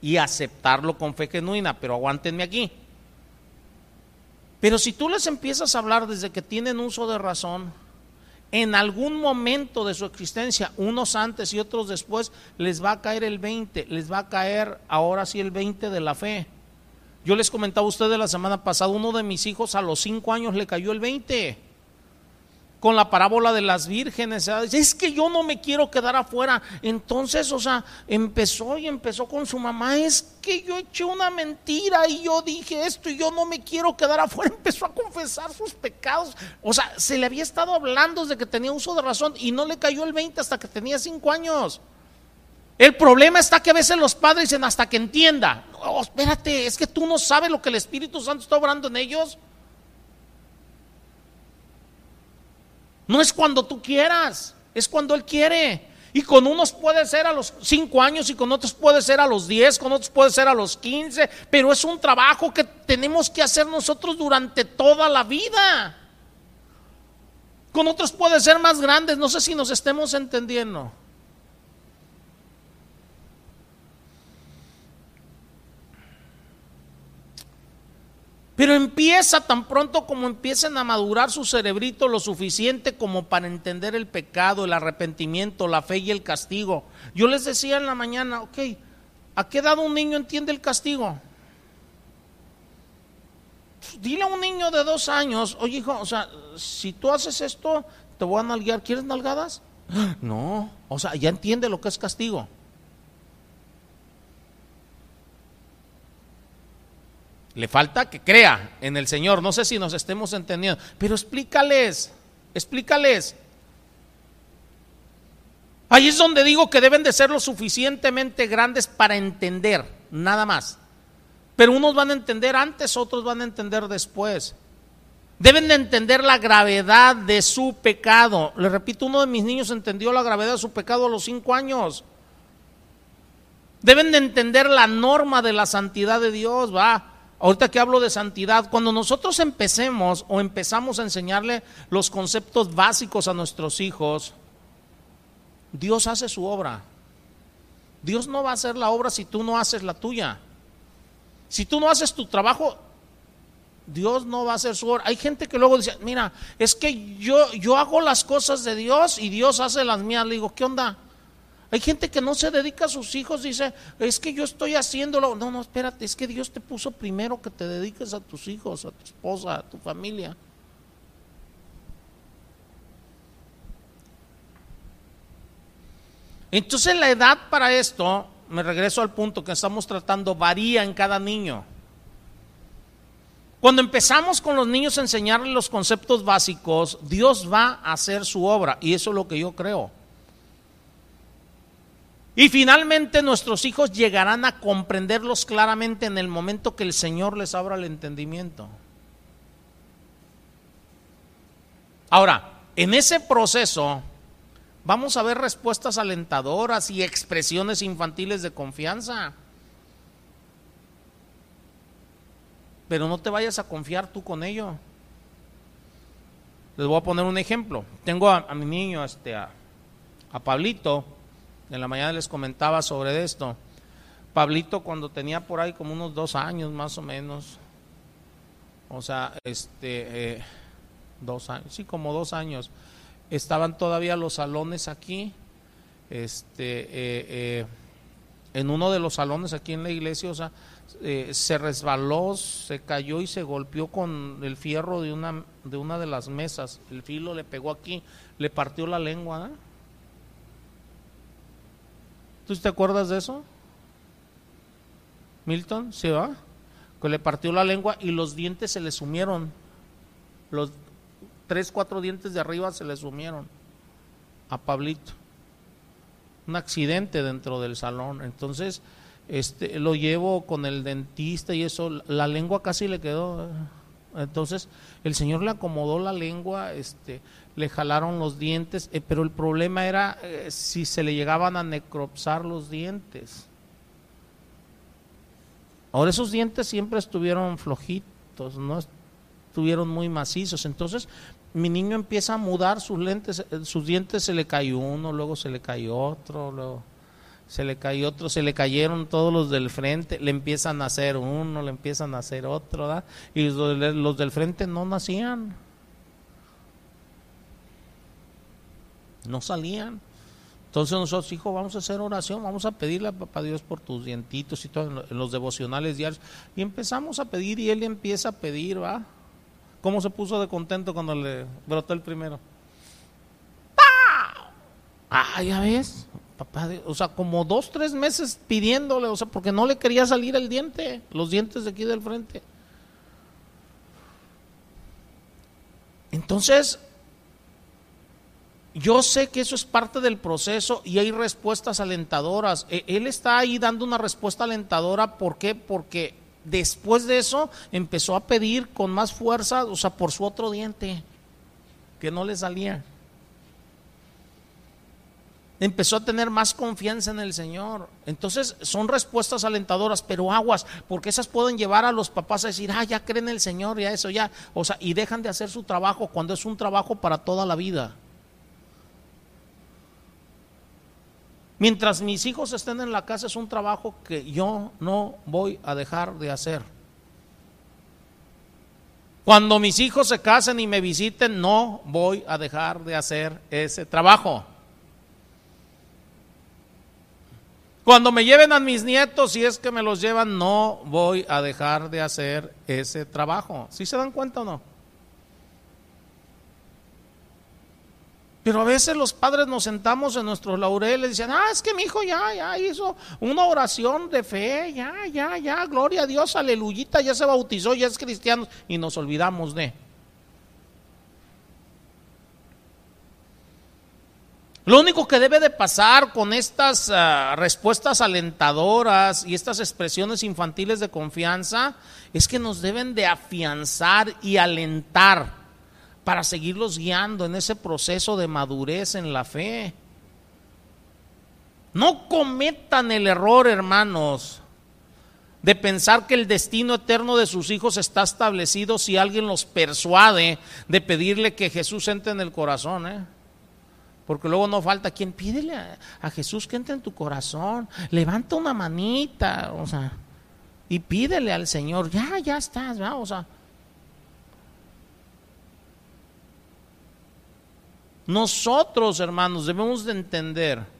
y aceptarlo con fe genuina, pero aguántenme aquí. Pero si tú les empiezas a hablar desde que tienen uso de razón, en algún momento de su existencia, unos antes y otros después, les va a caer el 20, les va a caer ahora sí el 20 de la fe. Yo les comentaba a ustedes la semana pasada, uno de mis hijos a los 5 años le cayó el 20 con la parábola de las vírgenes. Es que yo no me quiero quedar afuera. Entonces, o sea, empezó y empezó con su mamá. Es que yo eché una mentira y yo dije esto y yo no me quiero quedar afuera. Empezó a confesar sus pecados. O sea, se le había estado hablando desde que tenía uso de razón y no le cayó el 20 hasta que tenía 5 años. El problema está que a veces los padres dicen hasta que entienda. Oh, espérate, es que tú no sabes lo que el Espíritu Santo está obrando en ellos. No es cuando tú quieras, es cuando Él quiere. Y con unos puede ser a los 5 años y con otros puede ser a los 10, con otros puede ser a los 15, pero es un trabajo que tenemos que hacer nosotros durante toda la vida. Con otros puede ser más grandes, no sé si nos estemos entendiendo. Pero empieza tan pronto como empiecen a madurar su cerebrito lo suficiente como para entender el pecado, el arrepentimiento, la fe y el castigo. Yo les decía en la mañana, ok, ¿a qué edad un niño entiende el castigo? Dile a un niño de dos años, oye hijo, o sea, si tú haces esto, te voy a nalguear, ¿quieres nalgadas? No, o sea, ya entiende lo que es castigo. Le falta que crea en el Señor. No sé si nos estemos entendiendo, pero explícales, explícales. Ahí es donde digo que deben de ser lo suficientemente grandes para entender, nada más. Pero unos van a entender antes, otros van a entender después. Deben de entender la gravedad de su pecado. Le repito, uno de mis niños entendió la gravedad de su pecado a los cinco años. Deben de entender la norma de la santidad de Dios, va. Ahorita que hablo de santidad, cuando nosotros empecemos o empezamos a enseñarle los conceptos básicos a nuestros hijos, Dios hace su obra. Dios no va a hacer la obra si tú no haces la tuya. Si tú no haces tu trabajo, Dios no va a hacer su obra. Hay gente que luego dice, mira, es que yo, yo hago las cosas de Dios y Dios hace las mías. Le digo, ¿qué onda? Hay gente que no se dedica a sus hijos, dice, es que yo estoy haciéndolo. No, no, espérate, es que Dios te puso primero que te dediques a tus hijos, a tu esposa, a tu familia. Entonces la edad para esto, me regreso al punto que estamos tratando, varía en cada niño. Cuando empezamos con los niños a enseñarles los conceptos básicos, Dios va a hacer su obra y eso es lo que yo creo. Y finalmente nuestros hijos llegarán a comprenderlos claramente en el momento que el Señor les abra el entendimiento. Ahora, en ese proceso vamos a ver respuestas alentadoras y expresiones infantiles de confianza. Pero no te vayas a confiar tú con ello. Les voy a poner un ejemplo. Tengo a, mi niño, este, a, a Pablito, en la mañana les comentaba sobre esto. Pablito cuando tenía por ahí como unos dos años más o menos, o sea, este, eh, dos años, sí, como dos años, estaban todavía los salones aquí, este, eh, eh, en uno de los salones aquí en la iglesia, o sea, se resbaló, se cayó y se golpeó con el fierro de una de una de las mesas, el filo le pegó aquí, le partió la lengua. ¿Tú te acuerdas de eso? Milton, ¿sí va? Que le partió la lengua y los dientes se le sumieron. Los tres, cuatro dientes de arriba se le sumieron a Pablito. Un accidente dentro del salón. Entonces, este, lo llevo con el dentista y eso, la lengua casi le quedó. Entonces, el señor le acomodó la lengua, este, le jalaron los dientes, eh, pero el problema era eh, si se le llegaban a necropsar los dientes. Ahora esos dientes siempre estuvieron flojitos, no estuvieron muy macizos. Entonces mi niño empieza a mudar sus lentes, eh, sus dientes se le cayó uno, luego se le cayó otro, luego se le cayó otro, se le cayeron todos los del frente, le empiezan a hacer uno, le empiezan a hacer otro, y los del frente no nacían. No salían. Entonces nosotros, hijo, vamos a hacer oración, vamos a pedirle a papá Dios por tus dientitos y todo en los devocionales diarios. Y empezamos a pedir y él empieza a pedir, ¿va? ¿Cómo se puso de contento cuando le brotó el primero? Ah, ya ves, papá, o sea, como dos, tres meses pidiéndole, o sea, porque no le quería salir el diente, los dientes de aquí del frente. Entonces, yo sé que eso es parte del proceso y hay respuestas alentadoras. E, él está ahí dando una respuesta alentadora, ¿por qué? Porque después de eso empezó a pedir con más fuerza, o sea, por su otro diente, que no le salía. Empezó a tener más confianza en el Señor. Entonces son respuestas alentadoras, pero aguas, porque esas pueden llevar a los papás a decir, ah, ya creen en el Señor, ya eso, ya. O sea, y dejan de hacer su trabajo cuando es un trabajo para toda la vida. Mientras mis hijos estén en la casa es un trabajo que yo no voy a dejar de hacer. Cuando mis hijos se casen y me visiten, no voy a dejar de hacer ese trabajo. Cuando me lleven a mis nietos, si es que me los llevan, no voy a dejar de hacer ese trabajo. ¿Sí se dan cuenta o no? Pero a veces los padres nos sentamos en nuestros laureles y dicen, ah, es que mi hijo ya, ya hizo una oración de fe, ya, ya, ya, gloria a Dios, aleluyita, ya se bautizó, ya es cristiano, y nos olvidamos de. Lo único que debe de pasar con estas ah, respuestas alentadoras y estas expresiones infantiles de confianza es que nos deben de afianzar y alentar para seguirlos guiando en ese proceso de madurez en la fe. No cometan el error, hermanos, de pensar que el destino eterno de sus hijos está establecido si alguien los persuade de pedirle que Jesús entre en el corazón. ¿eh? Porque luego no falta quien pídele a, Jesús que entre en tu corazón. Levanta una manita, o sea, y pídele al Señor. Ya, ya estás, ¿verdad? o sea. Nosotros, hermanos, debemos de entender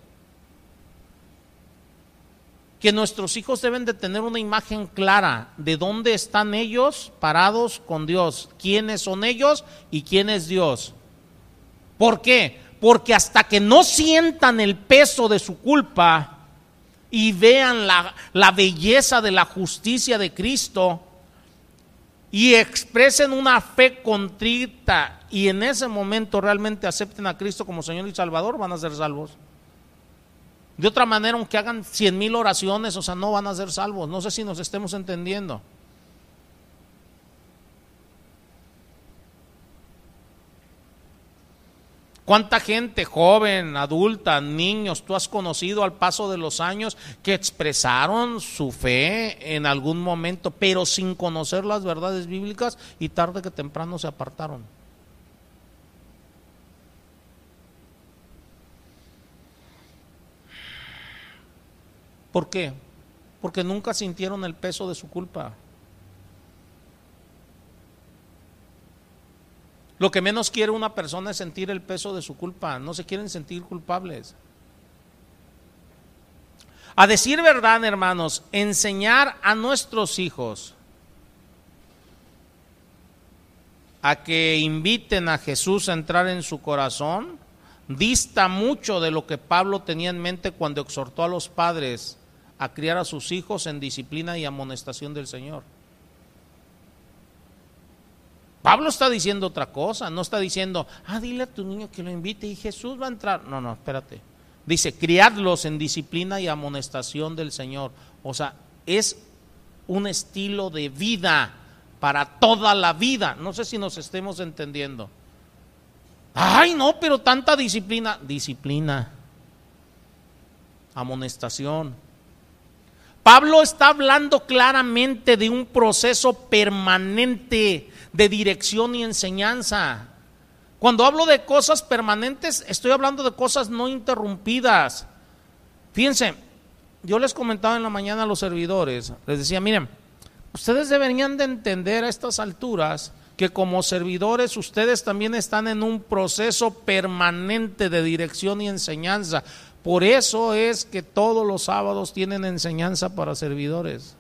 que nuestros hijos deben de tener una imagen clara de dónde están ellos parados con Dios, quiénes son ellos y quién es Dios. ¿Por qué? Porque hasta que no sientan el peso de su culpa y vean la, la belleza de la justicia de Cristo, y expresen una fe contrita y en ese momento realmente acepten a Cristo como Señor y Salvador, van a ser salvos. De otra manera, aunque hagan cien mil oraciones, o sea, no van a ser salvos. No sé si nos estemos entendiendo. ¿Cuánta gente joven, adulta, niños tú has conocido al paso de los años que expresaron su fe en algún momento, pero sin conocer las verdades bíblicas y tarde que temprano se apartaron? ¿Por qué? Porque nunca sintieron el peso de su culpa. Lo que menos quiere una persona es sentir el peso de su culpa, no se quieren sentir culpables. A decir verdad, hermanos, enseñar a nuestros hijos a que inviten a Jesús a entrar en su corazón dista mucho de lo que Pablo tenía en mente cuando exhortó a los padres a criar a sus hijos en disciplina y amonestación del Señor. Pablo está diciendo otra cosa, no está diciendo, ah, dile a tu niño que lo invite y Jesús va a entrar. No, no, espérate. Dice, criadlos en disciplina y amonestación del Señor. O sea, es un estilo de vida para toda la vida. No sé si nos estemos entendiendo. Ay, no, pero tanta disciplina. Disciplina. Amonestación. Pablo está hablando claramente de un proceso permanente de dirección y enseñanza. Cuando hablo de cosas permanentes, estoy hablando de cosas no interrumpidas. Fíjense, yo les comentaba en la mañana a los servidores, les decía, miren, ustedes deberían de entender a estas alturas que como servidores ustedes también están en un proceso permanente de dirección y enseñanza. Por eso es que todos los sábados tienen enseñanza para servidores.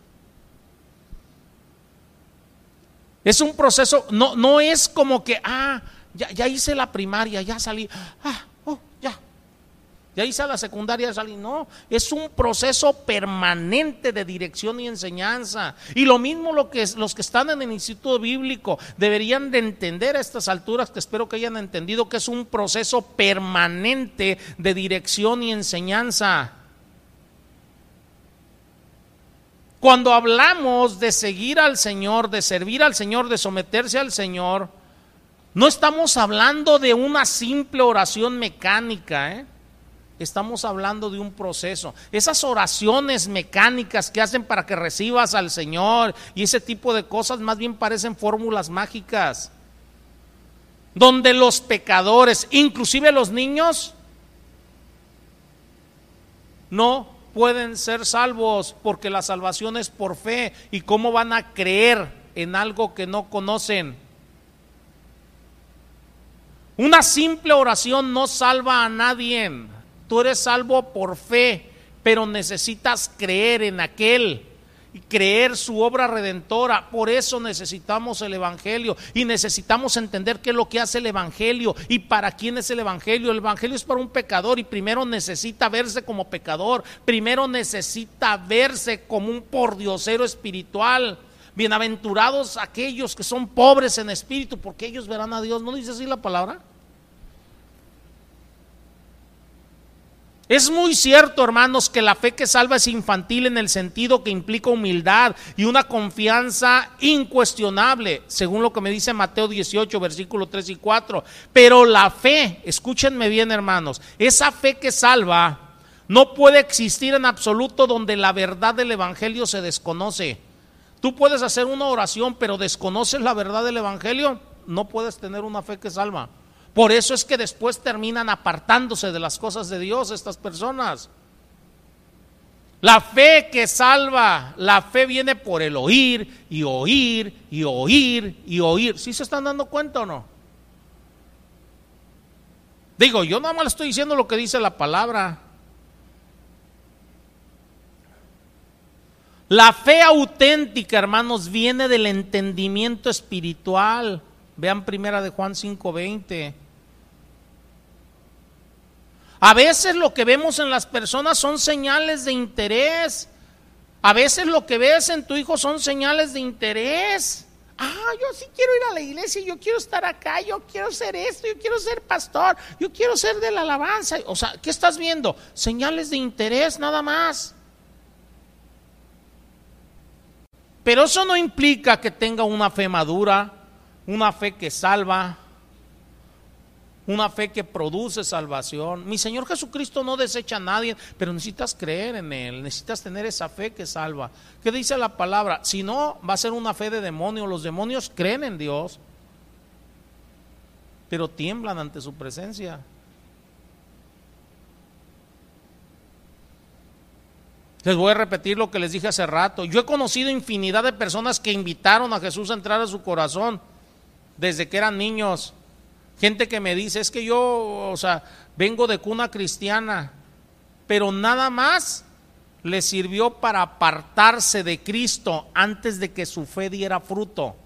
Es un proceso, no, no es como que, ah, ya, ya hice la primaria, ya salí, ah, de ahí a la secundaria salí. No, es un proceso permanente de dirección y enseñanza. Y lo mismo lo que, los que están en el Instituto Bíblico deberían de entender a estas alturas, que espero que hayan entendido que es un proceso permanente de dirección y enseñanza. Cuando hablamos de seguir al Señor, de servir al Señor, de someterse al Señor, no estamos hablando de una simple oración mecánica, ¿eh? Estamos hablando de un proceso. Esas oraciones mecánicas que hacen para que recibas al Señor y ese tipo de cosas más bien parecen fórmulas mágicas. Donde los pecadores, inclusive los niños, no pueden ser salvos porque la salvación es por fe. ¿Y cómo van a creer en algo que no conocen? Una simple oración no salva a nadie. Tú eres salvo por fe, pero necesitas creer en aquel y creer su obra redentora. Por eso necesitamos el Evangelio y necesitamos entender qué es lo que hace el Evangelio y para quién es el Evangelio. El Evangelio es para un pecador y primero necesita verse como pecador, primero necesita verse como un pordiosero espiritual. Bienaventurados aquellos que son pobres en espíritu, porque ellos verán a Dios. ¿No dice así la palabra? Es muy cierto, hermanos, que la fe que salva es infantil en el sentido que implica humildad y una confianza incuestionable, según lo que me dice Mateo 18, versículos 3 y 4. Pero la fe, escúchenme bien, hermanos, esa fe que salva no puede existir en absoluto donde la verdad del Evangelio se desconoce. Tú puedes hacer una oración, pero desconoces la verdad del Evangelio, no puedes tener una fe que salva. Por eso es que después terminan apartándose de las cosas de Dios estas personas. La fe que salva, la fe viene por el oír y oír y oír y oír. ¿Sí se están dando cuenta o no? Digo, yo nada más estoy diciendo lo que dice la palabra. La fe auténtica, hermanos, viene del entendimiento espiritual. Vean primera de Juan 5:20. A veces lo que vemos en las personas son señales de interés. A veces lo que ves en tu hijo son señales de interés. Ah, yo sí quiero ir a la iglesia, yo quiero estar acá, yo quiero ser esto, yo quiero ser pastor, yo quiero ser de la alabanza. O sea, ¿qué estás viendo? Señales de interés nada más. Pero eso no implica que tenga una fe madura, una fe que salva, una fe que produce salvación. Mi Señor Jesucristo no desecha a nadie, pero necesitas creer en Él, necesitas tener esa fe que salva. ¿Qué dice la palabra? Si no, va a ser una fe de demonio. Los demonios creen en Dios, pero tiemblan ante su presencia. Les voy a repetir lo que les dije hace rato. Yo he conocido infinidad de personas que invitaron a Jesús a entrar a su corazón desde que eran niños. Gente que me dice, es que yo, o sea, vengo de cuna cristiana, pero nada más le sirvió para apartarse de Cristo antes de que su fe diera fruto.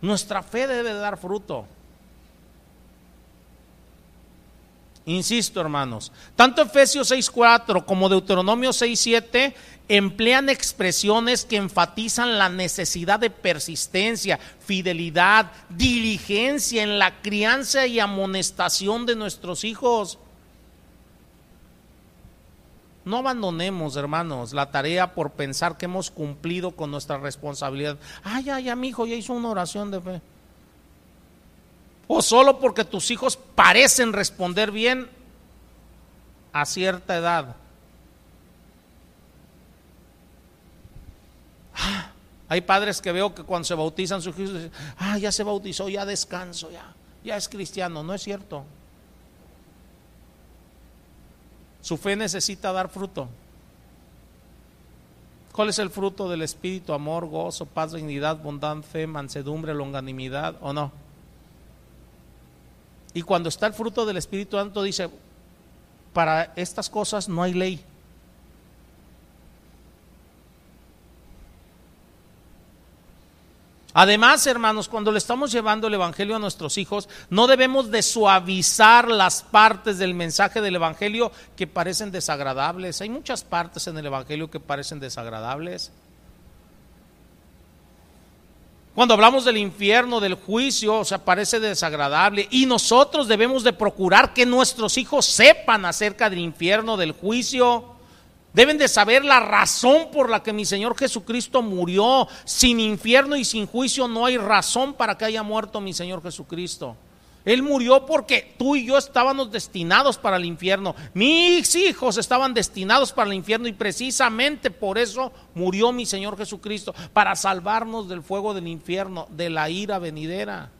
Nuestra fe debe dar fruto. Insisto, hermanos, tanto Efesios 6.4 como Deuteronomio 6.7 emplean expresiones que enfatizan la necesidad de persistencia, fidelidad, diligencia en la crianza y amonestación de nuestros hijos. No abandonemos, hermanos, la tarea por pensar que hemos cumplido con nuestra responsabilidad. Ay, ya, ya, mi hijo ya hizo una oración de fe o solo porque tus hijos parecen responder bien a cierta edad. Ah, hay padres que veo que cuando se bautizan sus hijos dicen, ah, ya se bautizó, ya descanso, ya, ya es cristiano. No es cierto. Su fe necesita dar fruto. ¿Cuál es el fruto del Espíritu? Amor, gozo, paz, dignidad, bondad, fe, mansedumbre, longanimidad, ¿o no? Y cuando está el fruto del Espíritu Santo dice, para estas cosas no hay ley. Además, hermanos, cuando le estamos llevando el Evangelio a nuestros hijos, no debemos de suavizar las partes del mensaje del Evangelio que parecen desagradables. Hay muchas partes en el Evangelio que parecen desagradables. Cuando hablamos del infierno, del juicio, o sea, parece desagradable. Y nosotros debemos de procurar que nuestros hijos sepan acerca del infierno, del juicio. Deben de saber la razón por la que mi Señor Jesucristo murió. Sin infierno y sin juicio no hay razón para que haya muerto mi Señor Jesucristo. Él murió porque tú y yo estábamos destinados para el infierno. Mis hijos estaban destinados para el infierno y precisamente por eso murió mi Señor Jesucristo, para salvarnos del fuego del infierno, de la ira venidera.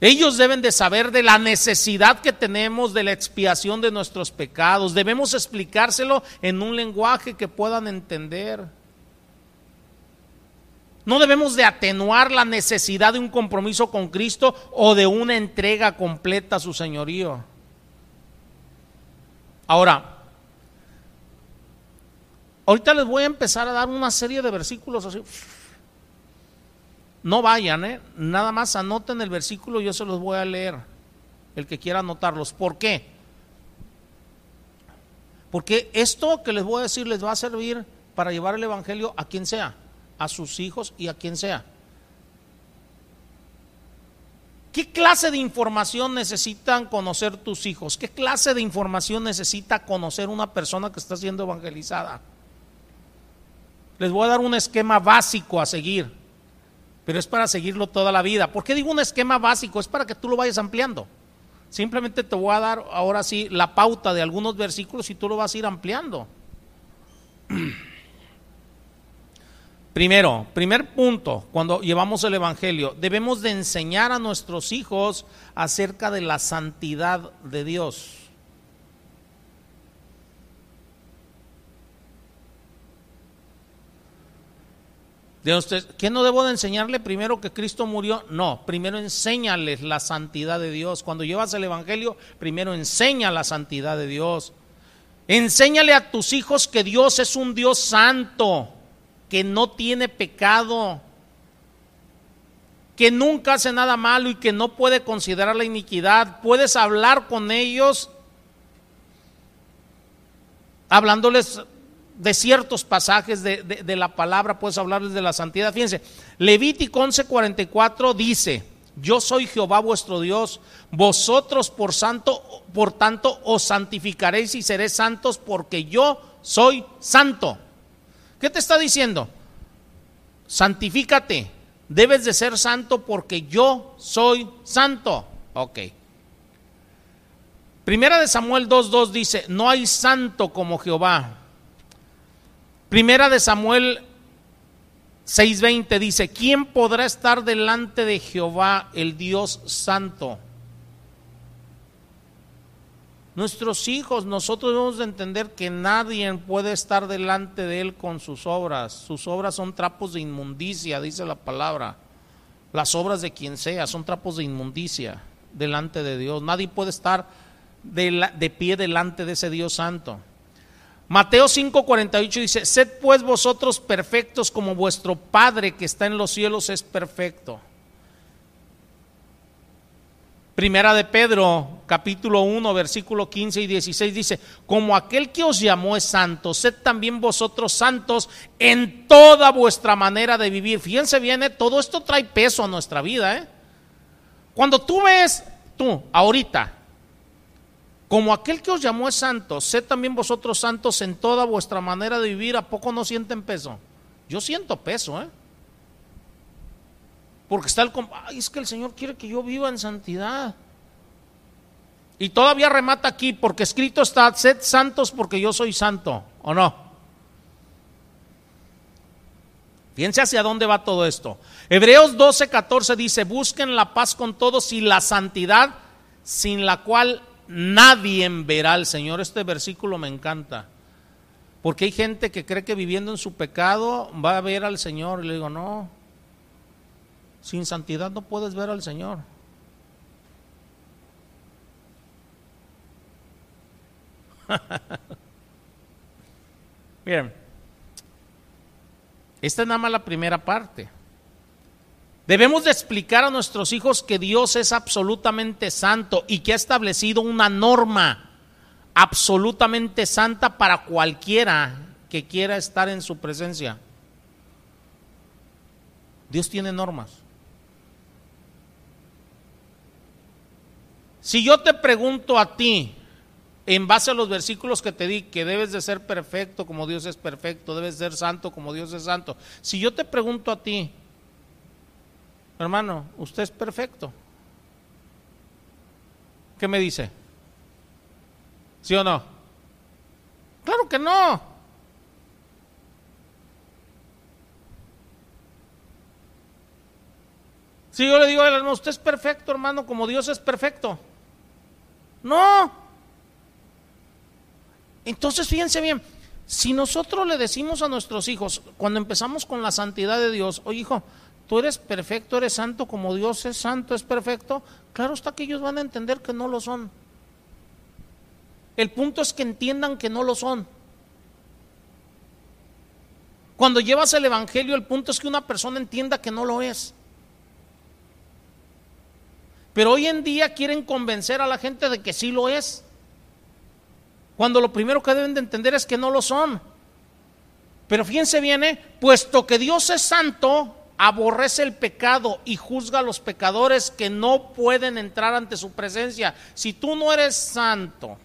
Ellos deben de saber de la necesidad que tenemos de la expiación de nuestros pecados. Debemos explicárselo en un lenguaje que puedan entender. No debemos de atenuar la necesidad de un compromiso con Cristo o de una entrega completa a su señorío. Ahora, ahorita les voy a empezar a dar una serie de versículos así. No vayan, ¿eh? nada más anoten el versículo, yo se los voy a leer, el que quiera anotarlos. ¿Por qué? Porque esto que les voy a decir les va a servir para llevar el Evangelio a quien sea a sus hijos y a quien sea. ¿Qué clase de información necesitan conocer tus hijos? ¿Qué clase de información necesita conocer una persona que está siendo evangelizada? Les voy a dar un esquema básico a seguir, pero es para seguirlo toda la vida. ¿Por qué digo un esquema básico? Es para que tú lo vayas ampliando. Simplemente te voy a dar ahora sí la pauta de algunos versículos y tú lo vas a ir ampliando. Primero, primer punto, cuando llevamos el Evangelio, debemos de enseñar a nuestros hijos acerca de la santidad de Dios. ¿Qué no debo de enseñarle primero que Cristo murió? No, primero enséñales la santidad de Dios. Cuando llevas el Evangelio, primero enseña la santidad de Dios. Enséñale a tus hijos que Dios es un Dios santo que no tiene pecado, que nunca hace nada malo y que no puede considerar la iniquidad. Puedes hablar con ellos hablándoles de ciertos pasajes de, la palabra, puedes hablarles de la santidad. Fíjense, Levítico 11:44 dice, yo soy Jehová vuestro Dios, vosotros por santo, por tanto os santificaréis y seréis santos porque yo soy santo. ¿Qué te está diciendo? Santifícate. Debes de ser santo porque yo soy santo. Ok. Primera de Samuel 2.2 dice, no hay santo como Jehová. Primera de Samuel 6.20 dice, ¿quién podrá estar delante de Jehová, el Dios santo? Nuestros hijos, nosotros debemos de entender que nadie puede estar delante de Él con sus obras. Sus obras son trapos de inmundicia, dice la palabra. Las obras de quien sea son trapos de inmundicia delante de Dios. Nadie puede estar de, pie delante de ese Dios santo. Mateo 5:48 dice, sed pues vosotros perfectos como vuestro Padre que está en los cielos es perfecto. Primera de Pedro, capítulo 1, versículo 15 y 16 dice, como aquel que os llamó es santo, sed también vosotros santos en toda vuestra manera de vivir. Fíjense bien, ¿eh? todo esto trae peso a nuestra vida. ¿eh? Cuando tú ves, tú, ahorita, como aquel que os llamó es santo, sed también vosotros santos en toda vuestra manera de vivir, ¿a poco no sienten peso? Yo siento peso, ¿eh? Porque está el... Ay, es que el Señor quiere que yo viva en santidad. Y todavía remata aquí, porque escrito está, sed santos porque yo soy santo, ¿o no? Fíjense hacia dónde va todo esto. Hebreos 12, 14 dice, busquen la paz con todos y la santidad sin la cual nadie verá al Señor. Este versículo me encanta. Porque hay gente que cree que viviendo en su pecado va a ver al Señor. Y le digo, no, sin santidad no puedes ver al Señor. Bien, esta es nada más la primera parte. Debemos de explicar a nuestros hijos que Dios es absolutamente santo y que ha establecido una norma absolutamente santa para cualquiera que quiera estar en su presencia. Dios tiene normas. Si yo te pregunto a ti, en base a los versículos que te di, que debes de ser perfecto como Dios es perfecto, debes ser santo como Dios es santo. Si yo te pregunto a ti, hermano, usted es perfecto. ¿Qué me dice? ¿Sí o no? Claro que no. Si yo le digo a hermano, usted es perfecto, hermano, como Dios es perfecto. No. Entonces, fíjense bien, si nosotros le decimos a nuestros hijos, cuando empezamos con la santidad de Dios, oye hijo, tú eres perfecto, eres santo como Dios es santo, es perfecto, claro está que ellos van a entender que no lo son. El punto es que entiendan que no lo son. Cuando llevas el Evangelio, el punto es que una persona entienda que no lo es. Pero hoy en día quieren convencer a la gente de que sí lo es. Cuando lo primero que deben de entender es que no lo son. Pero fíjense bien, ¿eh? puesto que Dios es santo, aborrece el pecado y juzga a los pecadores que no pueden entrar ante su presencia. Si tú no eres santo,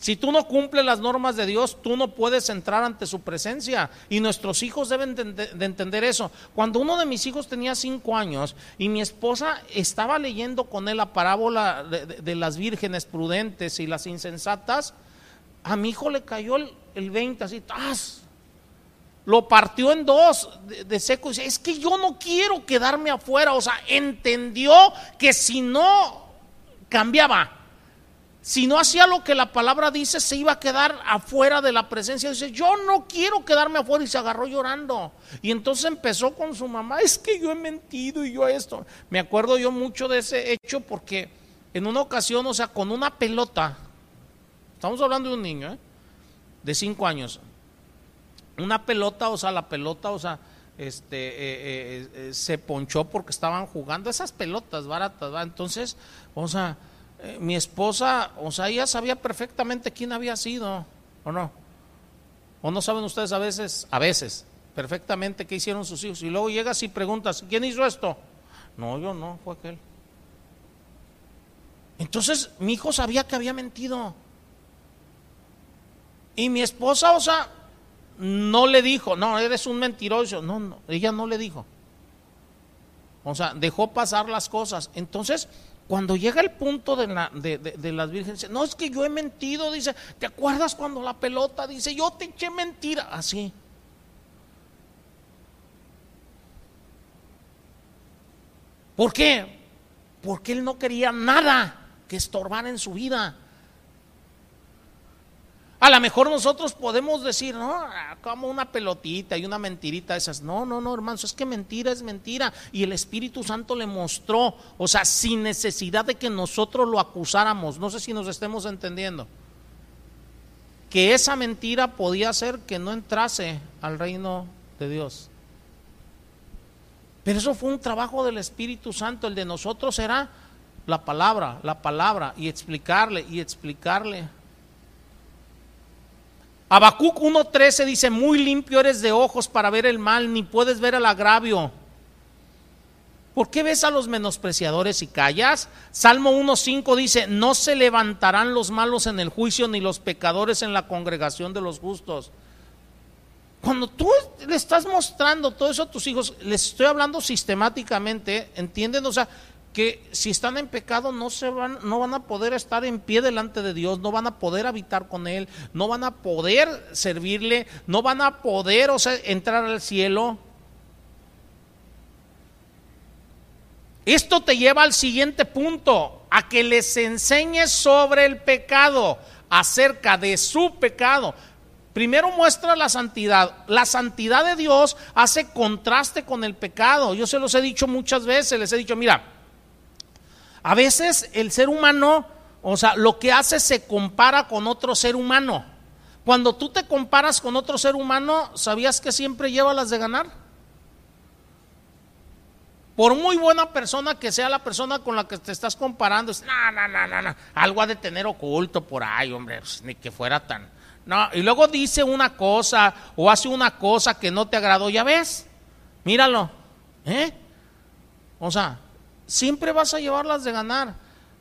si tú no cumples las normas de Dios, tú no puedes entrar ante su presencia. Y nuestros hijos deben de, entender eso. Cuando uno de mis hijos tenía cinco años y mi esposa estaba leyendo con él la parábola de, las vírgenes prudentes y las insensatas, a mi hijo le cayó el, el 20 así, ¡tas! Lo partió en dos de, de seco y dice, es que yo no quiero quedarme afuera. O sea, entendió que si no cambiaba, si no hacía lo que la palabra dice, se iba a quedar afuera de la presencia. Dice, yo no quiero quedarme afuera y se agarró llorando. Y entonces empezó con su mamá, es que yo he mentido y yo esto. Me acuerdo yo mucho de ese hecho porque en una ocasión, o sea, con una pelota, estamos hablando de un niño, ¿eh? de cinco años, una pelota, o sea, la pelota, o sea, este, eh, eh, se ponchó porque estaban jugando esas pelotas baratas, ¿va? Entonces, o sea, eh, mi esposa, o sea, ella sabía perfectamente quién había sido, ¿o no? ¿O no saben ustedes a veces, a veces, perfectamente qué hicieron sus hijos? Y luego llegas y preguntas, ¿quién hizo esto? No, yo no, fue aquel. Entonces mi hijo sabía que había mentido. Y mi esposa, o sea, no le dijo, no, eres un mentiroso. No, no, ella no le dijo. O sea, dejó pasar las cosas. Entonces, cuando llega el punto de, las vírgenes, no es que yo he mentido, dice, ¿te acuerdas cuando la pelota dice, yo te eché mentira? Así. ¿Por qué? Porque él no quería nada que estorbara en su vida. A lo mejor nosotros podemos decir, no, como una pelotita y una mentirita esas. No, no, no, hermanos, es que mentira es mentira. Y el Espíritu Santo le mostró, o sea, sin necesidad de que nosotros lo acusáramos. No sé si nos estemos entendiendo. Que esa mentira podía hacer que no entrase al reino de Dios. Pero eso fue un trabajo del Espíritu Santo. El de nosotros era la palabra, la palabra, y explicarle, y explicarle. Habacuc 1.13 dice, muy limpio eres de ojos para ver el mal, ni puedes ver el agravio. ¿Por qué ves a los menospreciadores y callas? Salmo 1.5 dice, no se levantarán los malos en el juicio, ni los pecadores en la congregación de los justos. Cuando tú le estás mostrando todo eso a tus hijos, les estoy hablando sistemáticamente, ¿entienden? O sea, que si están en pecado no se van no van a poder estar en pie delante de Dios, no van a poder habitar con él, no van a poder servirle, no van a poder, o sea, entrar al cielo. Esto te lleva al siguiente punto, a que les enseñes sobre el pecado, acerca de su pecado. Primero muestra la santidad. La santidad de Dios hace contraste con el pecado. Yo se los he dicho muchas veces, les he dicho, mira, a veces el ser humano, o sea, lo que hace se compara con otro ser humano. Cuando tú te comparas con otro ser humano, ¿sabías que siempre lleva las de ganar? Por muy buena persona que sea la persona con la que te estás comparando, es, no, no, no, no, algo ha de tener oculto por ahí, hombre, pues, ni que fuera tan. No, y luego dice una cosa o hace una cosa que no te agradó, ya ves, míralo, ¿eh? O sea, siempre vas a llevarlas de ganar,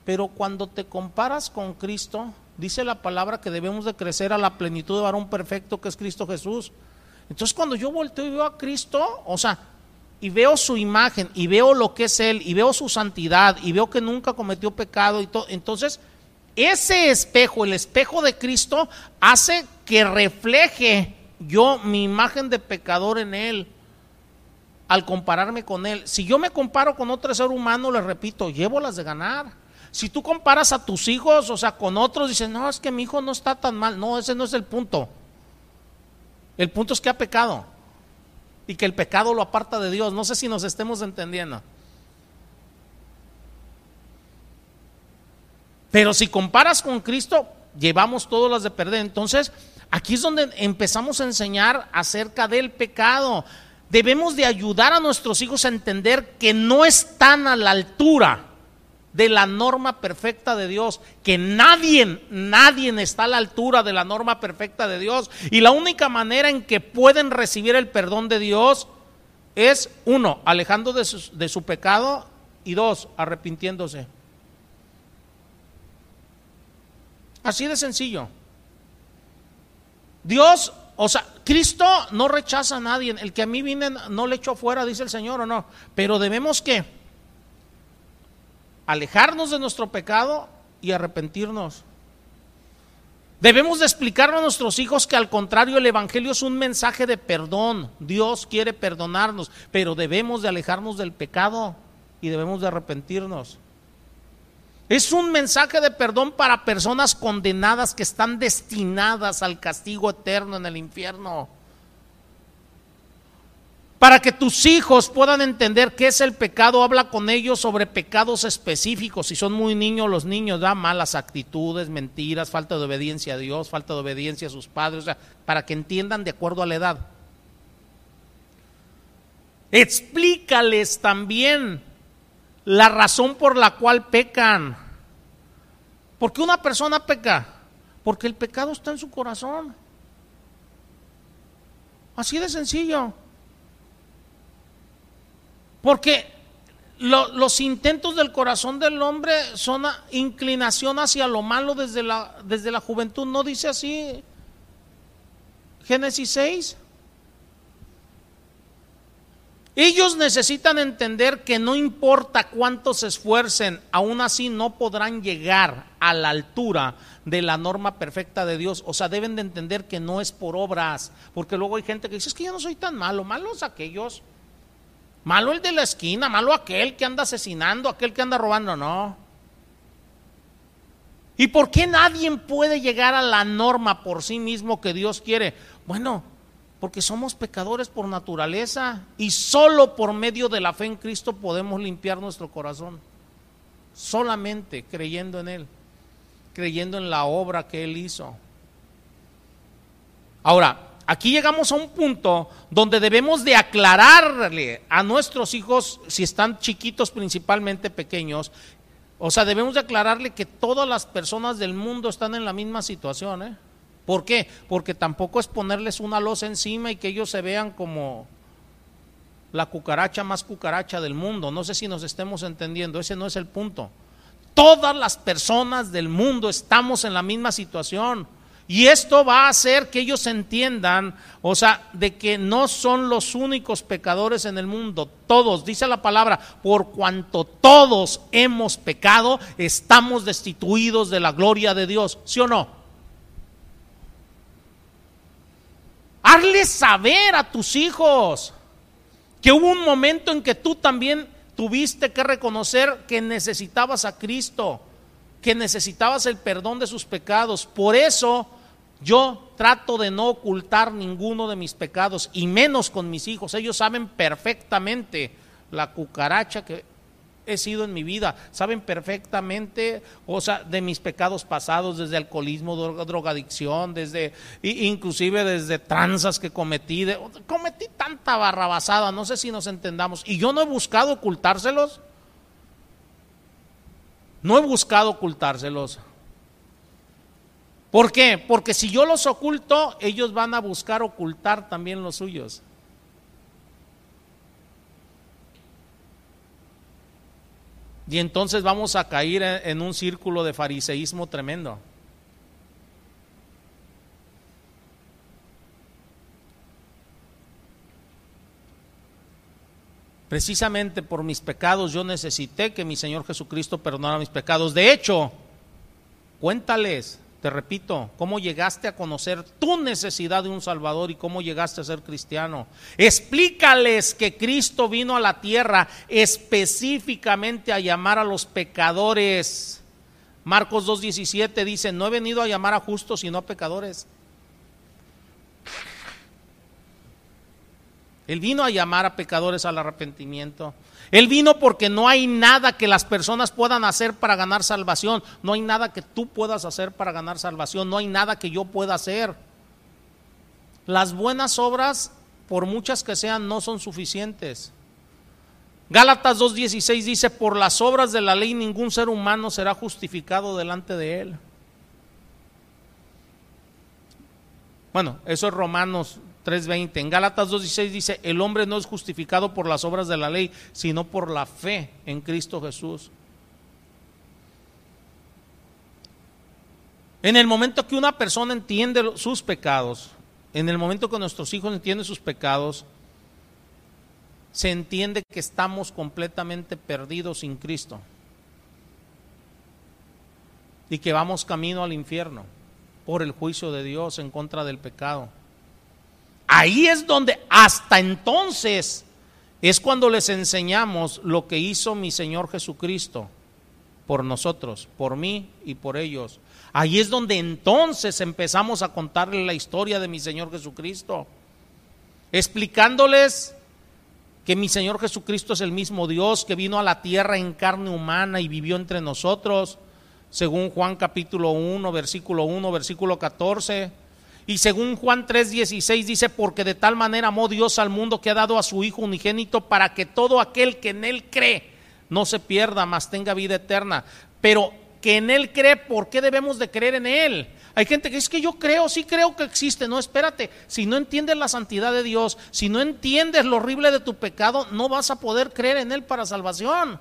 pero cuando te comparas con Cristo, dice la palabra que debemos de crecer a la plenitud de varón perfecto que es Cristo Jesús. Entonces cuando yo volteo y veo a Cristo, o sea, y veo su imagen, y veo lo que es Él, y veo su santidad, y veo que nunca cometió pecado y todo, entonces ese espejo, el espejo de Cristo, hace que refleje yo mi imagen de pecador en Él al compararme con él. Si yo me comparo con otro ser humano, le repito, llevo las de ganar. Si tú comparas a tus hijos, o sea, con otros, dices, no, es que mi hijo no está tan mal. No, ese no es el punto. El punto es que ha pecado y que el pecado lo aparta de Dios. No sé si nos estemos entendiendo. Pero si comparas con Cristo, llevamos todas las de perder. Entonces, aquí es donde empezamos a enseñar acerca del pecado debemos de ayudar a nuestros hijos a entender que no están a la altura de la norma perfecta de Dios, que nadie, nadie está a la altura de la norma perfecta de Dios. Y la única manera en que pueden recibir el perdón de Dios es, uno, alejando de su, de su pecado y dos, arrepintiéndose. Así de sencillo. Dios o sea, Cristo no rechaza a nadie. El que a mí viene no le echo afuera, dice el Señor o no. Pero debemos que alejarnos de nuestro pecado y arrepentirnos. Debemos de explicar a nuestros hijos que al contrario el Evangelio es un mensaje de perdón. Dios quiere perdonarnos, pero debemos de alejarnos del pecado y debemos de arrepentirnos. Es un mensaje de perdón para personas condenadas que están destinadas al castigo eterno en el infierno. Para que tus hijos puedan entender qué es el pecado, habla con ellos sobre pecados específicos. Si son muy niños, los niños dan malas actitudes, mentiras, falta de obediencia a Dios, falta de obediencia a sus padres, para que entiendan de acuerdo a la edad. Explícales también la razón por la cual pecan. ¿Por qué una persona peca? Porque el pecado está en su corazón. Así de sencillo. Porque los intentos del corazón del hombre son inclinación hacia lo malo desde la, desde la juventud. ¿No dice así Génesis 6? Ellos necesitan entender que no importa cuánto se esfuercen, aún así no podrán llegar a la altura de la norma perfecta de Dios. O sea, deben de entender que no es por obras, porque luego hay gente que dice, es que yo no soy tan malo, malos aquellos, malo el de la esquina, malo aquel que anda asesinando, aquel que anda robando, no. ¿Y por qué nadie puede llegar a la norma por sí mismo que Dios quiere? Bueno, porque somos pecadores por naturaleza y solo por medio de la fe en Cristo podemos limpiar nuestro corazón. Solamente creyendo en Él, creyendo en la obra que Él hizo. Ahora, aquí llegamos a un punto donde debemos de aclararle a nuestros hijos, si están chiquitos principalmente pequeños, o sea, debemos de aclararle que todas las personas del mundo están en la misma situación. ¿eh? ¿Por qué? Porque tampoco es ponerles una losa encima y que ellos se vean como la cucaracha más cucaracha del mundo. No sé si nos estemos entendiendo, ese no es el punto. Todas las personas del mundo estamos en la misma situación. Y esto va a hacer que ellos entiendan, o sea, de que no son los únicos pecadores en el mundo. Todos, dice la palabra, por cuanto todos hemos pecado, estamos destituidos de la gloria de Dios. ¿Sí o no? Hazle saber a tus hijos que hubo un momento en que tú también tuviste que reconocer que necesitabas a Cristo, que necesitabas el perdón de sus pecados. Por eso yo trato de no ocultar ninguno de mis pecados y menos con mis hijos. Ellos saben perfectamente la cucaracha que he sido en mi vida. Saben perfectamente, de mis pecados pasados, desde alcoholismo, drogadicción, desde, inclusive desde tranzas que cometí. cometí tanta barrabasada, no sé si nos entendamos. Y yo no he buscado ocultárselos. No he buscado ocultárselos. ¿Por qué? Porque si yo los oculto, ellos van a buscar ocultar también los suyos. Y entonces vamos a caer en un círculo de fariseísmo tremendo. Precisamente por mis pecados yo necesité que mi Señor Jesucristo perdonara mis pecados. De hecho, cuéntales te repito, cómo llegaste a conocer tu necesidad de un Salvador y cómo llegaste a ser cristiano. Explícales que Cristo vino a la tierra específicamente a llamar a los pecadores. Marcos 2.17 dice, no he venido a llamar a justos sino a pecadores. Él vino a llamar a pecadores al arrepentimiento. Él vino porque no hay nada que las personas puedan hacer para ganar salvación. No hay nada que tú puedas hacer para ganar salvación. No hay nada que yo pueda hacer. Las buenas obras, por muchas que sean, no son suficientes. Gálatas 2.16 dice, por las obras de la ley ningún ser humano será justificado delante de él. Bueno, eso es Romanos 3.20. En Gálatas 2.16 dice, el hombre no es justificado por las obras de la ley, sino por la fe en Cristo Jesús. En el momento que una persona entiende sus pecados, en el momento que nuestros hijos entienden sus pecados, se entiende que estamos completamente perdidos sin Cristo y que vamos camino al infierno por el juicio de Dios en contra del pecado. Ahí es donde hasta entonces es cuando les enseñamos lo que hizo mi Señor Jesucristo por nosotros, por mí y por ellos. Ahí es donde entonces empezamos a contarle la historia de mi Señor Jesucristo, explicándoles que mi Señor Jesucristo es el mismo Dios que vino a la tierra en carne humana y vivió entre nosotros, según Juan capítulo 1, versículo 1, versículo 14 y según Juan 3:16 dice, porque de tal manera amó Dios al mundo que ha dado a su Hijo unigénito para que todo aquel que en Él cree no se pierda, mas tenga vida eterna. Pero que en Él cree, ¿por qué debemos de creer en Él? Hay gente que dice que yo creo, sí creo que existe. No, espérate, si no entiendes la santidad de Dios, si no entiendes lo horrible de tu pecado, no vas a poder creer en Él para salvación.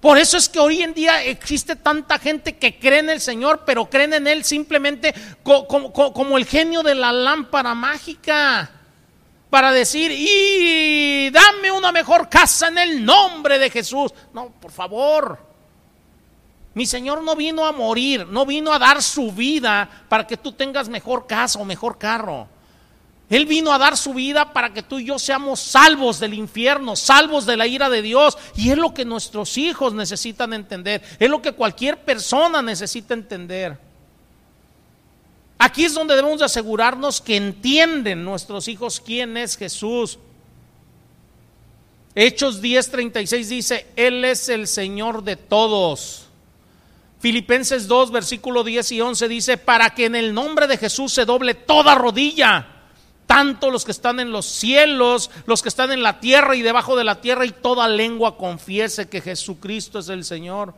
Por eso es que hoy en día existe tanta gente que cree en el Señor, pero creen en Él simplemente como, el genio de la lámpara mágica. Para decir, y dame una mejor casa en el nombre de Jesús. No, por favor. Mi Señor no vino a morir, no vino a dar su vida para que tú tengas mejor casa o mejor carro. Él vino a dar su vida para que tú y yo seamos salvos del infierno, salvos de la ira de Dios. Y es lo que nuestros hijos necesitan entender. Es lo que cualquier persona necesita entender. Aquí es donde debemos asegurarnos que entienden nuestros hijos quién es Jesús. Hechos 10:36 dice, Él es el Señor de todos. Filipenses 2, versículo 10 y 11 dice, para que en el nombre de Jesús se doble toda rodilla, tanto los que están en los cielos, los que están en la tierra y debajo de la tierra, y toda lengua confiese que Jesucristo es el Señor.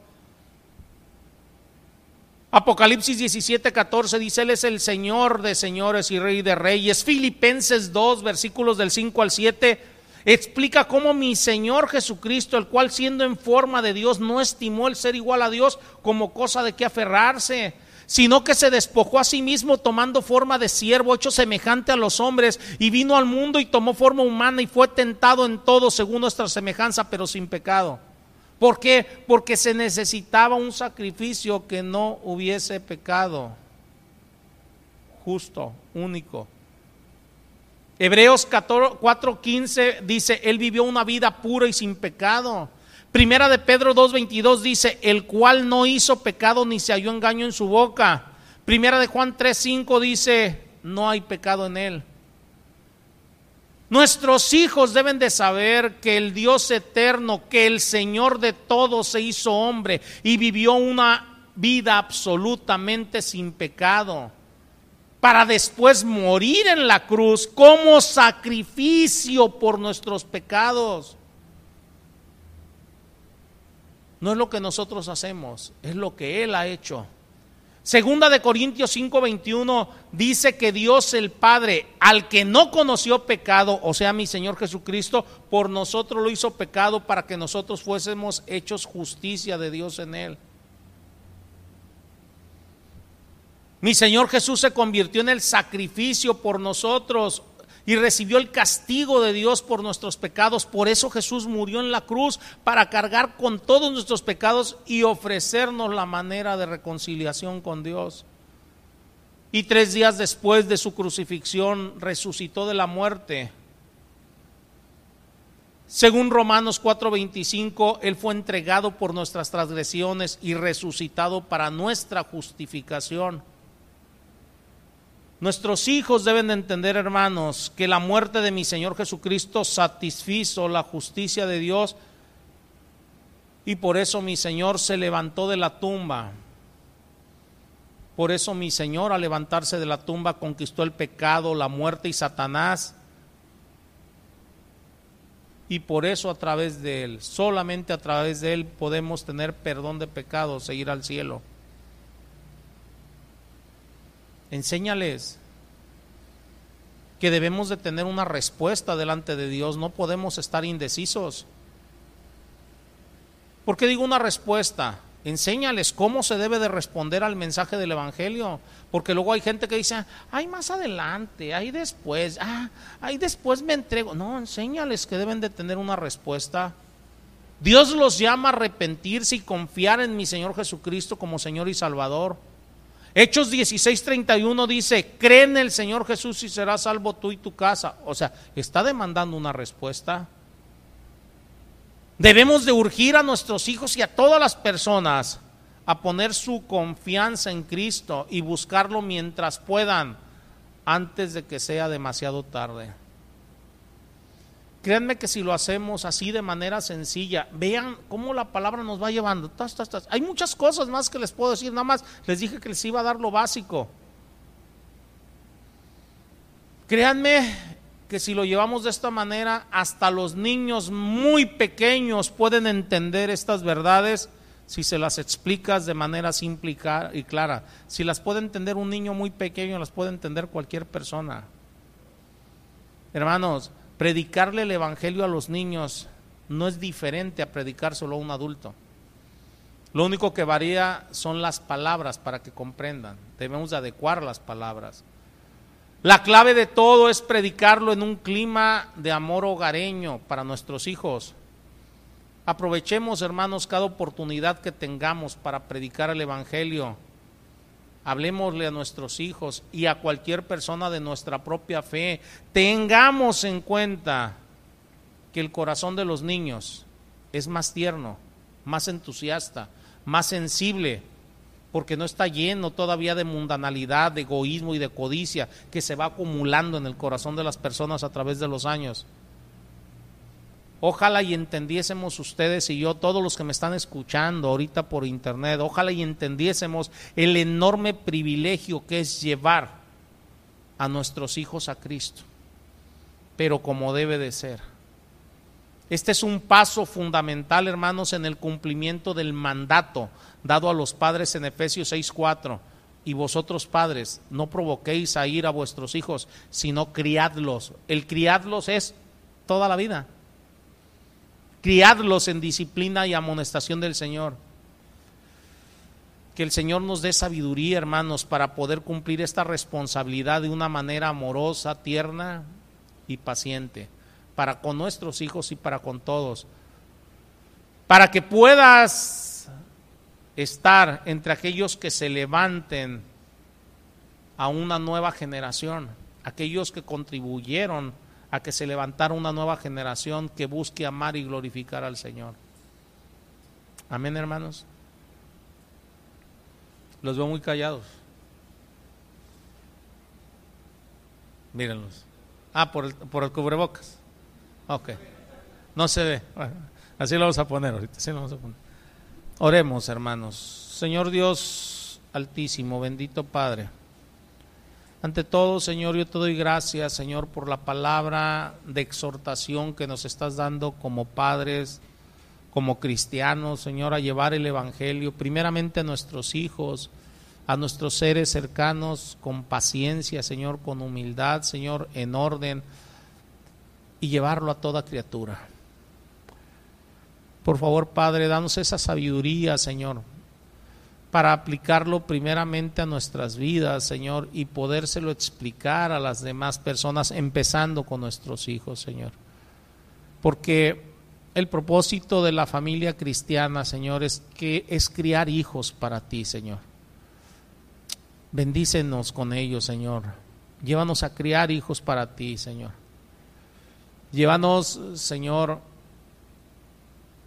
Apocalipsis 17, 14 dice, Él es el Señor de señores y Rey de reyes. Filipenses 2, versículos del 5 al 7, explica cómo mi Señor Jesucristo, el cual siendo en forma de Dios, no estimó el ser igual a Dios como cosa de que aferrarse, sino que se despojó a sí mismo tomando forma de siervo, hecho semejante a los hombres, y vino al mundo y tomó forma humana y fue tentado en todo según nuestra semejanza, pero sin pecado. ¿Por qué? Porque se necesitaba un sacrificio que no hubiese pecado. Justo, único. Hebreos 4:15 dice, Él vivió una vida pura y sin pecado. Primera de Pedro 2:22 dice, el cual no hizo pecado ni se halló engaño en su boca. Primera de Juan 3:5 dice, no hay pecado en él. Nuestros hijos deben de saber que el Dios eterno, que el Señor de todos se hizo hombre y vivió una vida absolutamente sin pecado, para después morir en la cruz como sacrificio por nuestros pecados. No es lo que nosotros hacemos, es lo que Él ha hecho. Segunda de Corintios 5:21 dice que Dios el Padre, al que no conoció pecado, o sea, mi Señor Jesucristo, por nosotros lo hizo pecado para que nosotros fuésemos hechos justicia de Dios en él. Mi Señor Jesús se convirtió en el sacrificio por nosotros y recibió el castigo de Dios por nuestros pecados. Por eso Jesús murió en la cruz para cargar con todos nuestros pecados y ofrecernos la manera de reconciliación con Dios. Y tres días después de su crucifixión resucitó de la muerte. Según Romanos 4:25, Él fue entregado por nuestras transgresiones y resucitado para nuestra justificación. Nuestros hijos deben de entender, hermanos, que la muerte de mi Señor Jesucristo satisfizo la justicia de Dios y por eso mi Señor se levantó de la tumba. Por eso mi Señor al levantarse de la tumba conquistó el pecado, la muerte y Satanás. Y por eso a través de Él, solamente a través de Él podemos tener perdón de pecados e ir al cielo. Enséñales que debemos de tener una respuesta delante de Dios, no podemos estar indecisos. ¿Por qué digo una respuesta? Enséñales cómo se debe de responder al mensaje del Evangelio, porque luego hay gente que dice, ay, más adelante, ahí después, ah, ahí después me entrego. No, enséñales que deben de tener una respuesta. Dios los llama a arrepentirse y confiar en mi Señor Jesucristo como Señor y Salvador. Hechos 16:31 dice, cree en el Señor Jesús y serás salvo tú y tu casa. O sea, está demandando una respuesta. Debemos de urgir a nuestros hijos y a todas las personas a poner su confianza en Cristo y buscarlo mientras puedan, antes de que sea demasiado tarde. Créanme que si lo hacemos así de manera sencilla, vean cómo la palabra nos va llevando. Hay muchas cosas más que les puedo decir, nada más les dije que les iba a dar lo básico. Créanme que si lo llevamos de esta manera, hasta los niños muy pequeños pueden entender estas verdades si se las explicas de manera simple y clara. Si las puede entender un niño muy pequeño, las puede entender cualquier persona. Hermanos, Predicarle el Evangelio a los niños no es diferente a predicárselo a un adulto. Lo único que varía son las palabras para que comprendan. Debemos adecuar las palabras. La clave de todo es predicarlo en un clima de amor hogareño para nuestros hijos. Aprovechemos, hermanos, cada oportunidad que tengamos para predicar el Evangelio hablemosle a nuestros hijos y a cualquier persona de nuestra propia fe. Tengamos en cuenta que el corazón de los niños es más tierno, más entusiasta, más sensible, porque no está lleno todavía de mundanalidad, de egoísmo y de codicia que se va acumulando en el corazón de las personas a través de los años. Ojalá y entendiésemos ustedes y yo, todos los que me están escuchando ahorita por internet, ojalá y entendiésemos el enorme privilegio que es llevar a nuestros hijos a Cristo, pero como debe de ser. Este es un paso fundamental, hermanos, en el cumplimiento del mandato dado a los padres en Efesios 6:4. Y vosotros padres, no provoquéis a ir a vuestros hijos, sino criadlos. El criadlos es toda la vida criadlos en disciplina y amonestación del Señor. Que el Señor nos dé sabiduría, hermanos, para poder cumplir esta responsabilidad de una manera amorosa, tierna y paciente, para con nuestros hijos y para con todos. Para que puedas estar entre aquellos que se levanten a una nueva generación, aquellos que contribuyeron a que se levantara una nueva generación que busque amar y glorificar al Señor. Amén, hermanos. Los veo muy callados. Mírenlos. Ah, por el, por el cubrebocas. Ok. No se ve. así lo vamos a poner ahorita. Así lo vamos a poner. Oremos, hermanos. Señor Dios Altísimo, bendito Padre. Ante todo, Señor, yo te doy gracias, Señor, por la palabra de exhortación que nos estás dando como padres, como cristianos, Señor, a llevar el Evangelio, primeramente a nuestros hijos, a nuestros seres cercanos, con paciencia, Señor, con humildad, Señor, en orden, y llevarlo a toda criatura. Por favor, Padre, danos esa sabiduría, Señor, para aplicarlo primeramente a nuestras vidas, Señor, y podérselo explicar a las demás personas, empezando con nuestros hijos, Señor. Porque el propósito de la familia cristiana, Señor, es que es criar hijos para ti, Señor. Bendícenos con ellos, Señor. Llévanos a criar hijos para ti, Señor. Llévanos, Señor,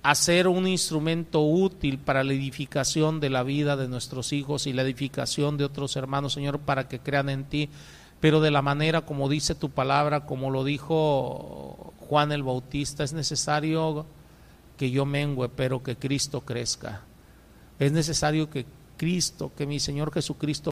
hacer un instrumento útil para la edificación de la vida de nuestros hijos y la edificación de otros hermanos, Señor, para que crean en ti, pero de la manera como dice tu palabra, como lo dijo Juan el Bautista, es necesario que yo mengüe, pero que Cristo crezca. Es necesario que Cristo, que mi Señor Jesucristo